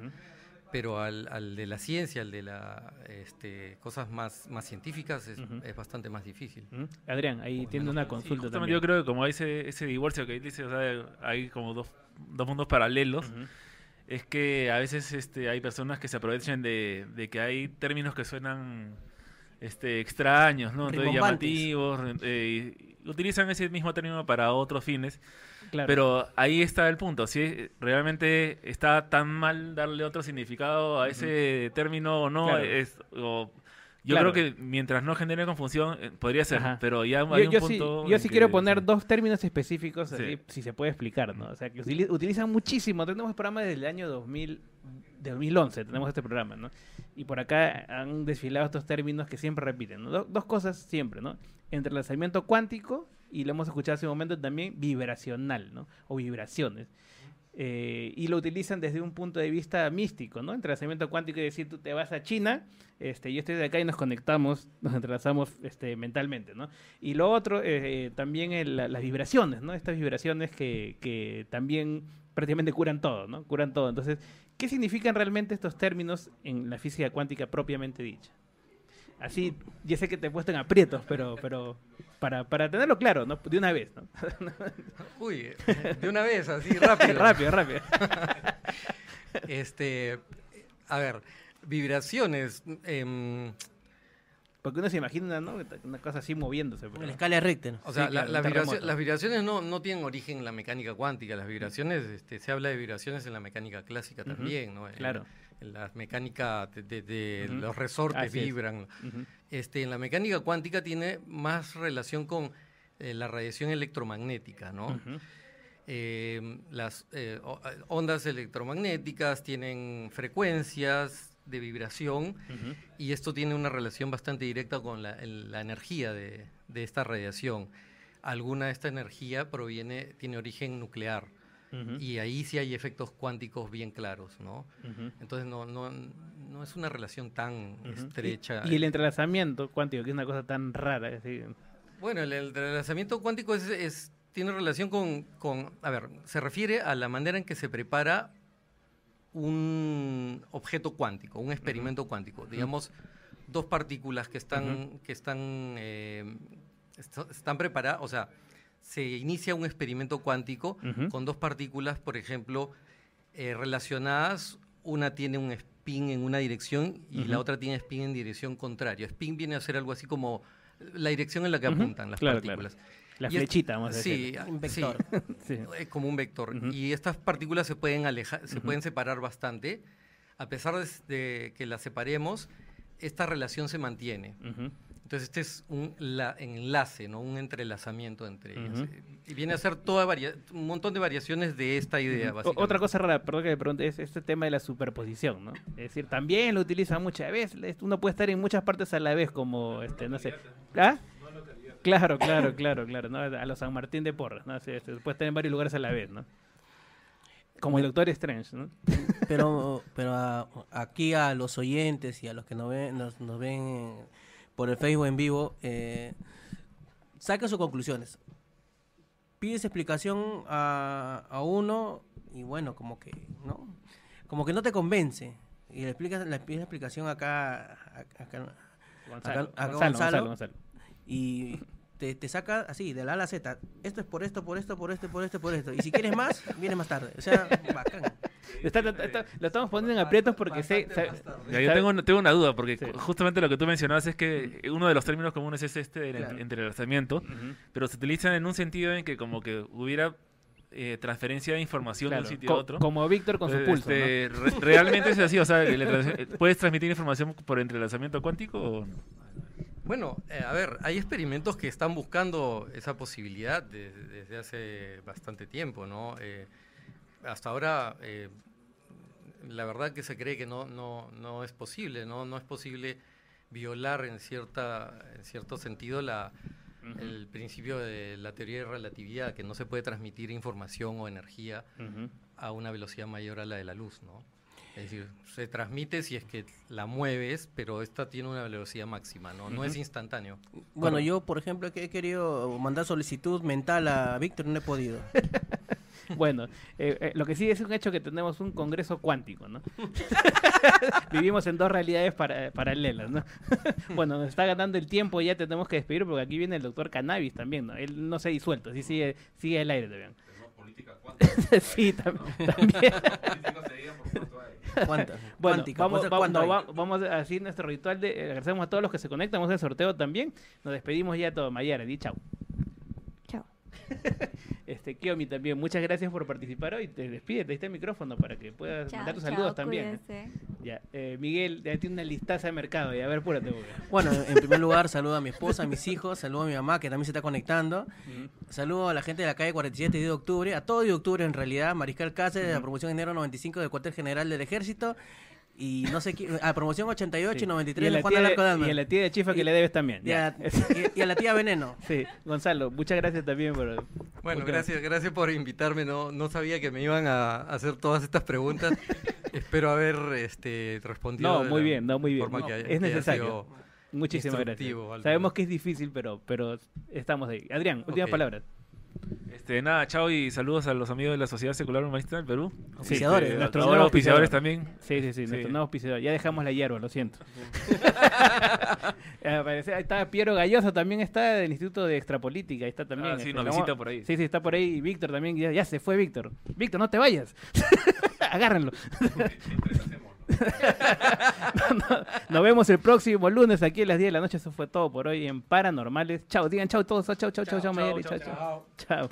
Pero al, al de la ciencia, al de la este, cosas más, más científicas, es, es bastante más difícil. Adrián, ahí tiene una consulta también. yo creo que como hay ese, ese divorcio que dice, o sea, hay como dos, dos mundos paralelos, es que a veces este, hay personas que se aprovechan de, de que hay términos que suenan este, extraños, ¿no? Entonces, llamativos, eh, y utilizan ese mismo término para otros fines. Claro. Pero ahí está el punto, si realmente está tan mal darle otro significado a ese término o no, Claro. es, o- yo Claro. creo que mientras no genere confusión, eh, podría ser, Ajá. pero ya yo, hay un yo sí, punto. yo en sí que- quiero poner dos términos específicos, Sí. así, si se puede explicar, ¿no? O sea, que utili- utilizan muchísimo. Tenemos programas desde el año 2000, de 2011, tenemos este programa, ¿no? Y por acá han desfilado estos términos que siempre repiten, ¿no? Do- dos cosas siempre, ¿no? Entrelazamiento cuántico y lo hemos escuchado hace un momento también vibracional, ¿no? O vibraciones. Eh, y lo utilizan desde un punto de vista místico, ¿no? Entrelazamiento cuántico es decir, tú te vas a China, este, yo estoy de acá y nos conectamos, nos entrelazamos este, mentalmente, ¿no? Y lo otro, eh, eh, también el- la- las vibraciones, ¿no? Estas vibraciones que, que también prácticamente curan todo, ¿no? Curan todo. Entonces, ¿qué significan realmente estos términos en la física cuántica propiamente dicha? Así, ya sé que te he puesto en aprietos, pero, pero para, para tenerlo claro, ¿no? De una vez, ¿no? Uy, de una vez, así rápido. rápido, rápido. este, a ver, vibraciones. em, Porque uno se imagina, ¿no? Una cosa así moviéndose. Pero... La escala de Richter. O sea, Sí, la- las, vibraciones no, no tienen origen en la mecánica cuántica. Las vibraciones, este, se habla de vibraciones en la mecánica clásica también, ¿no? En- claro. La mecánica de, de- de Ujú. los resortes Así vibran. Este, en la mecánica cuántica tiene más relación con eh, la radiación electromagnética, ¿no? Eh, las eh, o- ondas electromagnéticas tienen frecuencias de vibración y esto tiene una relación bastante directa con la, el- la energía de, de esta radiación. Alguna de esta energía proviene, tiene origen nuclear. Y ahí sí hay efectos cuánticos bien claros, ¿no? Entonces no, no, no es una relación tan estrecha. Y, y el entrelazamiento cuántico, que es una cosa tan rara. así. Bueno, el, el entrelazamiento cuántico es, es- tiene relación con, con, a ver, se refiere a la manera en que se prepara un objeto cuántico, un experimento cuántico. Digamos, dos partículas que están, que están, eh, est- están preparadas, o sea, se inicia un experimento cuántico con dos partículas, por ejemplo, eh, relacionadas, una tiene un spin en una dirección y la otra tiene spin en dirección contraria. Spin viene a ser algo así como la dirección en la que apuntan las claro, claro. partículas. La Y es- flechita, vamos a sí, decir. ah, Un sí, vector. Sí. eh, como un vector. Y estas partículas se pueden alejar, se pueden separar bastante a pesar de, de que la separemos, esta relación se mantiene. Entonces este es un la- enlace, ¿no? un entrelazamiento entre ellas. Ujú. Y viene a ser toda varia- un montón de variaciones de esta idea, básicamente. Otra cosa rara, perdón que me pregunte, es este tema de la superposición, ¿no? Es decir, también lo utilizan muchas veces. Uno puede estar en muchas partes a la vez, como, este, no sé. ¿Ah? Claro, claro, claro, claro, ¿no? A los San Martín de Porras, ¿no? Sí, este, puede estar en varios lugares a la vez, ¿no? Como el Doctor Strange, ¿no? Pero, pero a- aquí a los oyentes y a los que nos ven, nos, nos ven eh, por el Facebook en vivo, eh, saquen sus conclusiones. Pides explicación a, a uno y bueno, como que, ¿no? Como que no te convence. Y le explicas, le pides explicación acá, a- acá, Gonzalo, acá Gonzalo, Gonzalo, Gonzalo. y te, te saca así, de la A a la Z. Esto es por esto, por esto, por esto, por esto, por esto. Y si quieres más, vienes más tarde. O sea, bacán. Está- está- está- lo estamos poniendo en aprietos porque sé... Ya, yo tengo, tengo una duda, porque justamente lo que tú mencionabas es que uno de los términos comunes es este del Claro. entrelazamiento, pero se utilizan en un sentido en que como que hubiera eh, transferencia de información de un sitio co- a otro. como Víctor con su Eh, pulso, este, re- ¿Realmente es así? O sea, eh, ¿puedes transmitir información por entrelazamiento cuántico o no? Bueno, eh, a ver, hay experimentos que están buscando esa posibilidad de- desde hace bastante tiempo, ¿no? Eh, hasta ahora, eh, la verdad que se cree que no, no, no es posible, ¿no? No es posible violar en, cierta, en cierto sentido la, el principio de la teoría de relatividad, que no se puede transmitir información o energía a una velocidad mayor a la de la luz, ¿no? Es decir, se transmite si es que la mueves, pero esta tiene una velocidad máxima, ¿no? No es instantáneo. Bueno, yo, por ejemplo, que he querido mandar solicitud mental a Víctor, no he podido. Bueno, eh, eh, lo que sí es un hecho que tenemos un congreso cuántico, ¿no? Vivimos en dos realidades para- paralelas, ¿no? bueno, nos está ganando el tiempo y ya tenemos que despedir porque aquí viene el doctor Cannabis también, ¿no? Él no se ha disuelto, sí sigue, sigue el aire también. sí, tam- también. Cuánta- bueno, cuántica, vamos, ser vamos, cuánto no, hay. va- vamos a así nuestro ritual de agradecemos a todos los que se conectan, vamos a hacer sorteo también. Nos despedimos ya todo Mayara, di chao. Este, Kiomi también, muchas gracias por participar hoy. Te despide, te está el micrófono para que puedas Chao, mandar tus chao, saludos también. ¿eh? Ya, eh, Miguel, ya tiene una listaza de mercado, y a ver, porque- Bueno, en primer lugar, saludo a mi esposa, a mis hijos, saludo a mi mamá que también se está conectando. Saludo a la gente de la calle 47 de octubre, a todo de octubre en realidad, Mariscal Cáceres, de la promoción enero 95 del cuartel general del ejército. Y no sé quién, a promoción 88 Sí. y 93 Y a de la Juan tía de- y a la tía de Chifa que le debes también, Y a, ya. y- y a la tía Veneno. Sí, Gonzalo, muchas gracias también por. Bueno, por- gracias, gracias por invitarme. No, no sabía que me iban a hacer todas estas preguntas. Espero haber este, respondido. No, muy bien, no, muy bien. forma No, que haya- es que haya necesario. sido Muchísimas gracias. instructivo, al Sabemos que es difícil, pero, pero estamos ahí. Adrián, últimas Ok. palabras. Este, nada, chao y saludos a los amigos de la Sociedad Secular Humanista del Perú. Auspiciadores, Este, nuestros nuevos auspiciadores también. Sí, sí, sí, nuestros nuevos auspiciadores. Ya dejamos la hierba, lo siento. Ahí está Piero Galloso, también está del Instituto de Extrapolítica, ahí está también. Ah, sí, este, nos lo visita por ahí. Sí, sí, está por ahí. Víctor también, ya, ya se fue Víctor. Víctor, no te vayas. Agárrenlo. No, no, nos vemos el próximo lunes aquí a las 10 de la noche. Eso fue todo por hoy en Paranormales. Chao, digan chao todos. Chao, chao, chao, chao, chao, chao, chao. Chao.